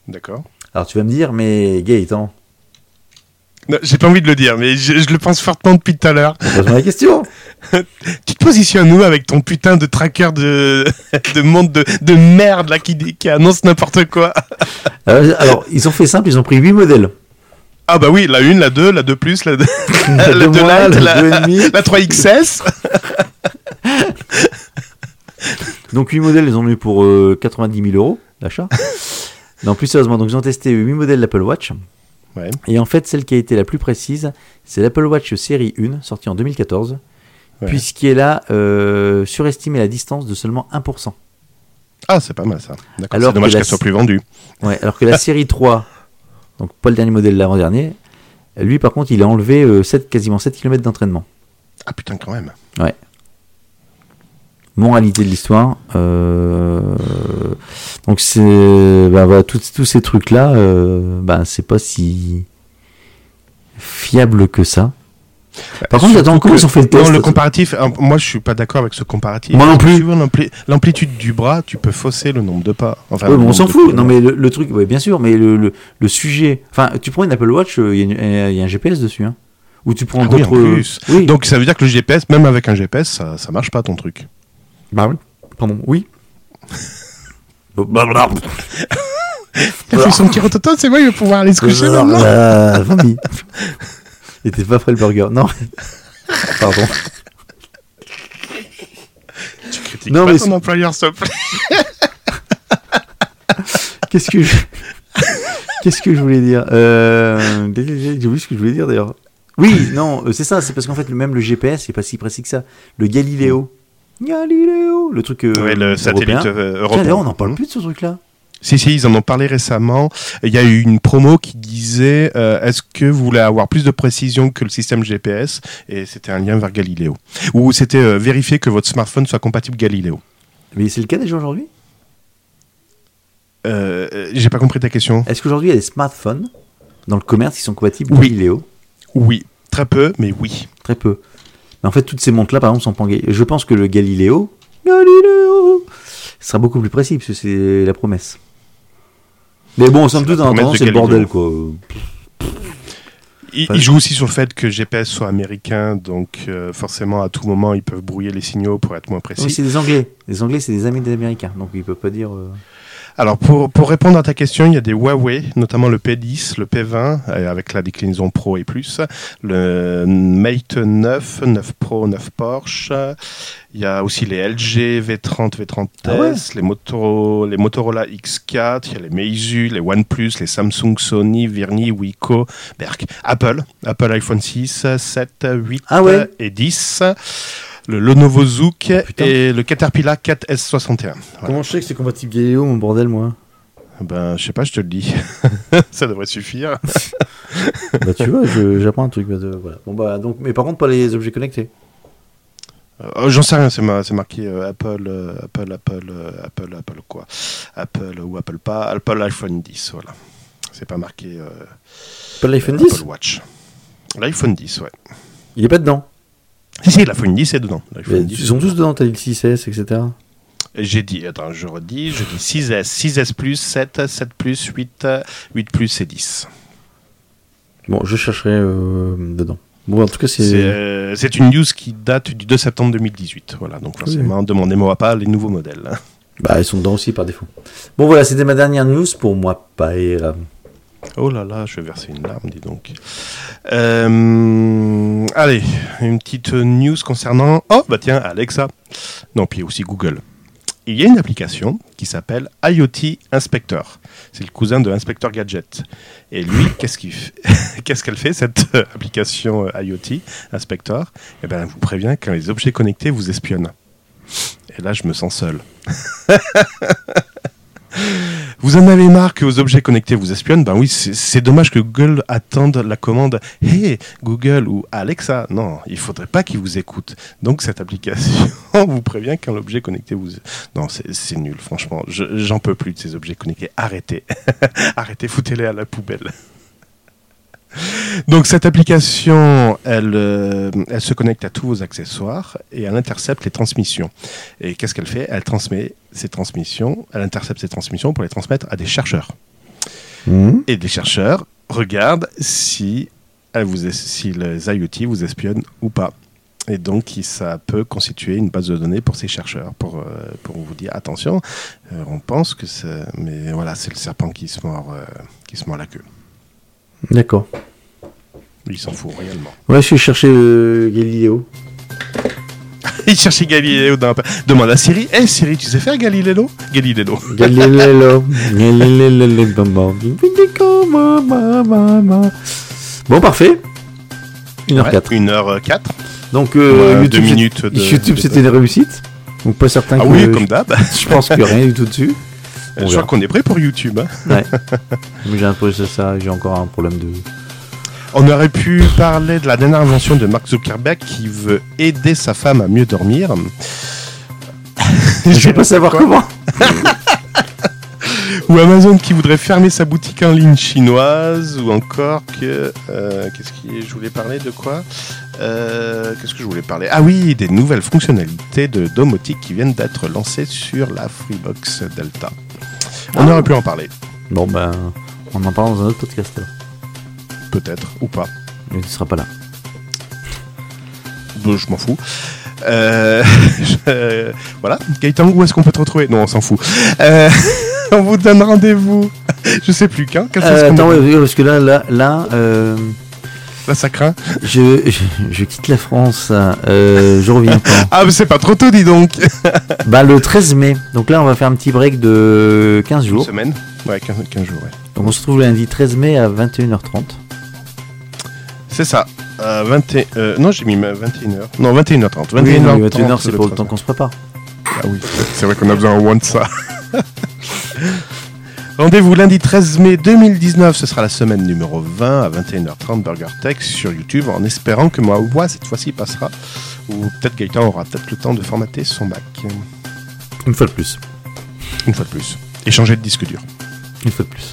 D'accord. Alors tu vas me dire, mais Gaëtan, J'ai pas envie de le dire, mais je, je le pense fortement depuis tout à l'heure. pose-moi la question. Tu te positionnes où avec ton putain de tracker de, de monde de, de merde là qui, qui annonce n'importe quoi? Euh, alors, ils ont fait simple, ils ont pris 8 modèles. Ah bah oui, la 1, la 2, la 2 plus, la 2, La la 2 deux moins, light, la la, la 3XS. Donc 8 modèles, ils ont eu pour euh, 90 000 euros d'achat. non, plus sérieusement, donc ils ont testé 8 modèles d'Apple Watch. Ouais. Et en fait, celle qui a été la plus précise, c'est l'Apple Watch série 1, sortie en 2014, Ouais. puisqu'elle a euh, surestimé la distance de seulement 1%. Ah, c'est pas mal ça. D'accord. C'est dommage qu'elle soit plus vendue. Ouais, alors que la série 3, donc pas le dernier modèle, l'avant-dernier, lui par contre, il a enlevé euh, 7, quasiment 7 km d'entraînement. Ah putain, quand même. Moralité de l'histoire. euh, donc c'est, bah, tous tous ces trucs là, bah, c'est pas si fiable que ça. Par contre, j'attends que- ils ont fait le test. Non, le comparatif, euh, moi je suis pas d'accord avec ce comparatif. Moi non plus. L'amplitude du bras, tu peux fausser le nombre de pas. Enfin, Ouais, on s'en fout. Non, mais le, le truc, ouais, bien sûr, mais le, le, le sujet. Enfin, tu prends une Apple Watch, euh, il y, a y un GPS dessus. Hein. Ou tu prends Ah d'autres. Oui. Donc ça veut dire que le GPS, même avec un GPS, ça, ça marche pas ton truc. Bah oui. Pardon, oui. Il a fait son petit c'est bon, il va pouvoir aller se coucher maintenant. Euh, Rami. Il était pas prêt le burger. Non. Pardon. Tu critiques Non, pas mais ton employeur, s'il te plaît. Qu'est-ce que je... Qu'est-ce que je voulais dire euh... J'ai oublié ce que je voulais dire d'ailleurs. Oui, non, euh, c'est ça, c'est parce qu'en fait, le- même le GPS, c'est pas si précis que ça. Le Galileo. Galileo Le truc. euh, Ouais, le satellite européen. euh, Tiens, européen. d'ailleurs, on n'en parle plus de ce truc-là. Si, si, ils en ont parlé récemment. Il y a eu une promo qui disait euh, Est-ce que vous voulez avoir plus de précision que le système GPS Et c'était un lien vers Galileo. Ou c'était euh, vérifier que votre smartphone soit compatible Galileo. Mais c'est le cas déjà aujourd'hui? Euh, J'ai pas compris ta question. Est-ce qu'aujourd'hui, il y a des smartphones dans le commerce qui sont compatibles Oui. Galileo? Oui, très peu, mais oui. Très peu. Mais en fait, toutes ces montres-là, par exemple, sont pas. Je pense que le Galileo. Galileo sera beaucoup plus précis, parce que c'est la promesse. Mais bon, somme toute, la en attendant, c'est le bordel, quoi. Il joue aussi sur le fait que GPS soit américain, donc euh, forcément à tout moment ils peuvent brouiller les signaux pour être moins précis. Oui, c'est des Anglais. Les Anglais, c'est des amis des Américains. Donc, ils peuvent pas dire. euh, Alors pour, pour répondre à ta question, il y a des Huawei, notamment le P10, le P20, euh, avec la déclinaison Pro et plus, le Mate 9, 9 Pro, 9 Porsche. Il y a aussi les LG V30, V30S, Ah ouais les, Motoro, les Motorola X4, il y a les Meizu, les OnePlus, les Samsung, Sony, Virni, Wiko, Berk, Apple, Apple iPhone 6, 7, 8 Ah ouais et 10. Le Lenovo Zook Oh, et le Caterpillar 4S61. Voilà. Comment je sais que c'est compatible Galileo, mon bordel, moi Ben, je sais pas, je te le dis. ça devrait suffire. Bah, tu vois, j'apprends un truc. bah, voilà. Bon, bah, donc, mais par contre, pas les objets connectés. Euh, J'en sais rien, c'est ma- c'est marqué euh, Apple, euh, Apple, Apple, euh, Apple, Apple quoi Apple ou Apple pas, Apple iPhone 10, voilà. C'est pas marqué euh, Pas l'iPhone Apple 10 Watch. L'iPhone 10, ouais. Il est pas dedans. Si, si, l'iPhone 10 est dedans. Mais L'iPhone 10 ils sont tous dedans, t'as dit le 6S, etc. Et J'ai dit, attends, je redis, je dis 6S, 6S Plus, 7, 7 Plus, 8, 8 Plus et 10. Bon, je chercherai euh, dedans. Bon, en tout cas, C'est c'est. euh, c'est une news qui date du 2 septembre 2018. Voilà, donc forcément, demandez-moi pas les nouveaux modèles. Bah, ils sont dedans aussi par défaut. Bon, voilà, c'était ma dernière news pour moi, Père. Oh là là, je vais verser une larme, dis donc. Euh, allez, une petite news concernant. Oh, bah tiens, Alexa. Non, puis aussi Google. Il y a une application qui s'appelle IoT Inspector. C'est le cousin de Inspector Gadget. Et lui, qu'est-ce qu'il fait Qu'est-ce qu'elle fait, cette euh, application euh, IoT Inspector? Eh bien, elle vous prévient quand les objets connectés vous espionnent. Et là, je me sens seul. Vous en avez marre que vos objets connectés vous espionnent Ben oui, c'est dommage que Google attende la commande Hey Google ou Alexa. Non, il faudrait pas qu'ils vous écoutent. Donc cette application vous prévient quand l'objet connecté vous. Non, c'est nul, franchement. Je- J'en peux plus de ces objets connectés. Arrêtez. Arrêtez, foutez-les à la poubelle. Donc cette application, elle, euh, elle se connecte à tous vos accessoires et elle intercepte les transmissions. Et qu'est-ce qu'elle fait? Elle transmet ces transmissions, elle intercepte ces transmissions pour les transmettre à des chercheurs. Mhm. Et des chercheurs regardent si, elle vous si les IoT vous espionnent ou pas. Et donc, ça peut constituer une base de données pour ces chercheurs, pour, euh, pour vous dire attention, euh, on pense que c'est. Mais voilà, c'est le serpent qui se mord, euh, qui se mord la queue. D'accord. Il s'en fout réellement. Ouais, je suis chercher euh, Galileo. Il cherchait Galileo dans un... Demande à Siri. Hé Siri, tu sais faire Galileo? Galileo. Galileo. Galileo. Bon, parfait. 1h04. 1h04. Donc, euh, YouTube, deux c'est- minutes de- YouTube de- c'était une réussite. Donc, pas certain Ah que. oui, comme d'hab. je pense a rien du tout dessus. Je On crois qu'on est prêt pour YouTube. hein. Ouais. Mais j'ai un peu ça, j'ai encore un problème de. On aurait pu parler de la dernière invention de Mark Zuckerberg qui veut aider sa femme à mieux dormir. Je vais pas savoir comment. Ou Amazon qui voudrait fermer sa boutique en ligne chinoise, ou encore que... euh, Qu'est-ce qui je voulais parler de quoi Euh, Qu'est-ce que je voulais parler? Ah oui, des nouvelles fonctionnalités de domotique qui viennent d'être lancées sur la Freebox Delta. On Ah. aurait pu en parler, Bon, ben, on en parle dans un autre podcast peut-être, ou pas. Mais tu seras pas là. Bon, je m'en fous. Euh, je- voilà, Gaëtan, où est-ce qu'on peut te retrouver? Non, on s'en fout. Euh, on vous donne rendez-vous. Je sais plus. Quand est-ce Euh, ouais, parce que là, là, là, euh, Là, ça craint. je, je, je quitte la France. Euh, je reviens quand? Ah, mais c'est pas trop tôt, dis donc. Bah, le 13 mai. Donc là, on va faire un petit break de 15 Une jours. semaine Ouais, 15, 15 jours, ouais. Donc on se retrouve lundi 13 mai à 21h30. C'est ça. Euh, 20 et- euh, non, j'ai mis 21h. Non, 21h30. 21h30. Oui, non, mais 21h, c'est pour le 3. temps qu'on se prépare. Ah oui, c'est vrai qu'on a besoin de ça. Rendez-vous lundi 13 mai 2019, ce sera la semaine numéro 20 à 21h30 Burger Tech sur YouTube en espérant que ma voix cette fois-ci passera ou peut-être Gaëtan aura peut-être le temps de formater son Mac Une fois de plus. une fois de plus et changer de disque dur Une fois de plus.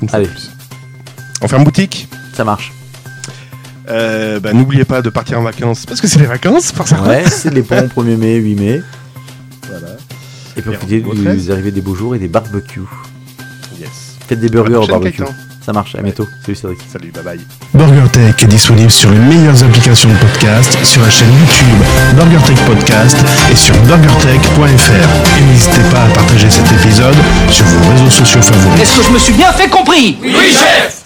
une fois Allez. de plus. On ferme boutique? Ça marche. Euh, bah, N'oubliez pas de partir en vacances parce que c'est les vacances certains. Ouais, c'est les ponts 1er mai, 8 mai. Voilà. Et 13. des arrivées des beaux jours et des barbecues. Faites des burgers au barbecue. Ça marche, à bientôt. Salut Cédric. Salut, bye bye. BurgerTech est disponible sur les meilleures applications de podcast, sur la chaîne YouTube BurgerTech Podcast et sur burgertech.fr. Et n'hésitez pas à partager cet épisode sur vos réseaux sociaux favoris. Est-ce que je me suis bien fait compris? Oui, chef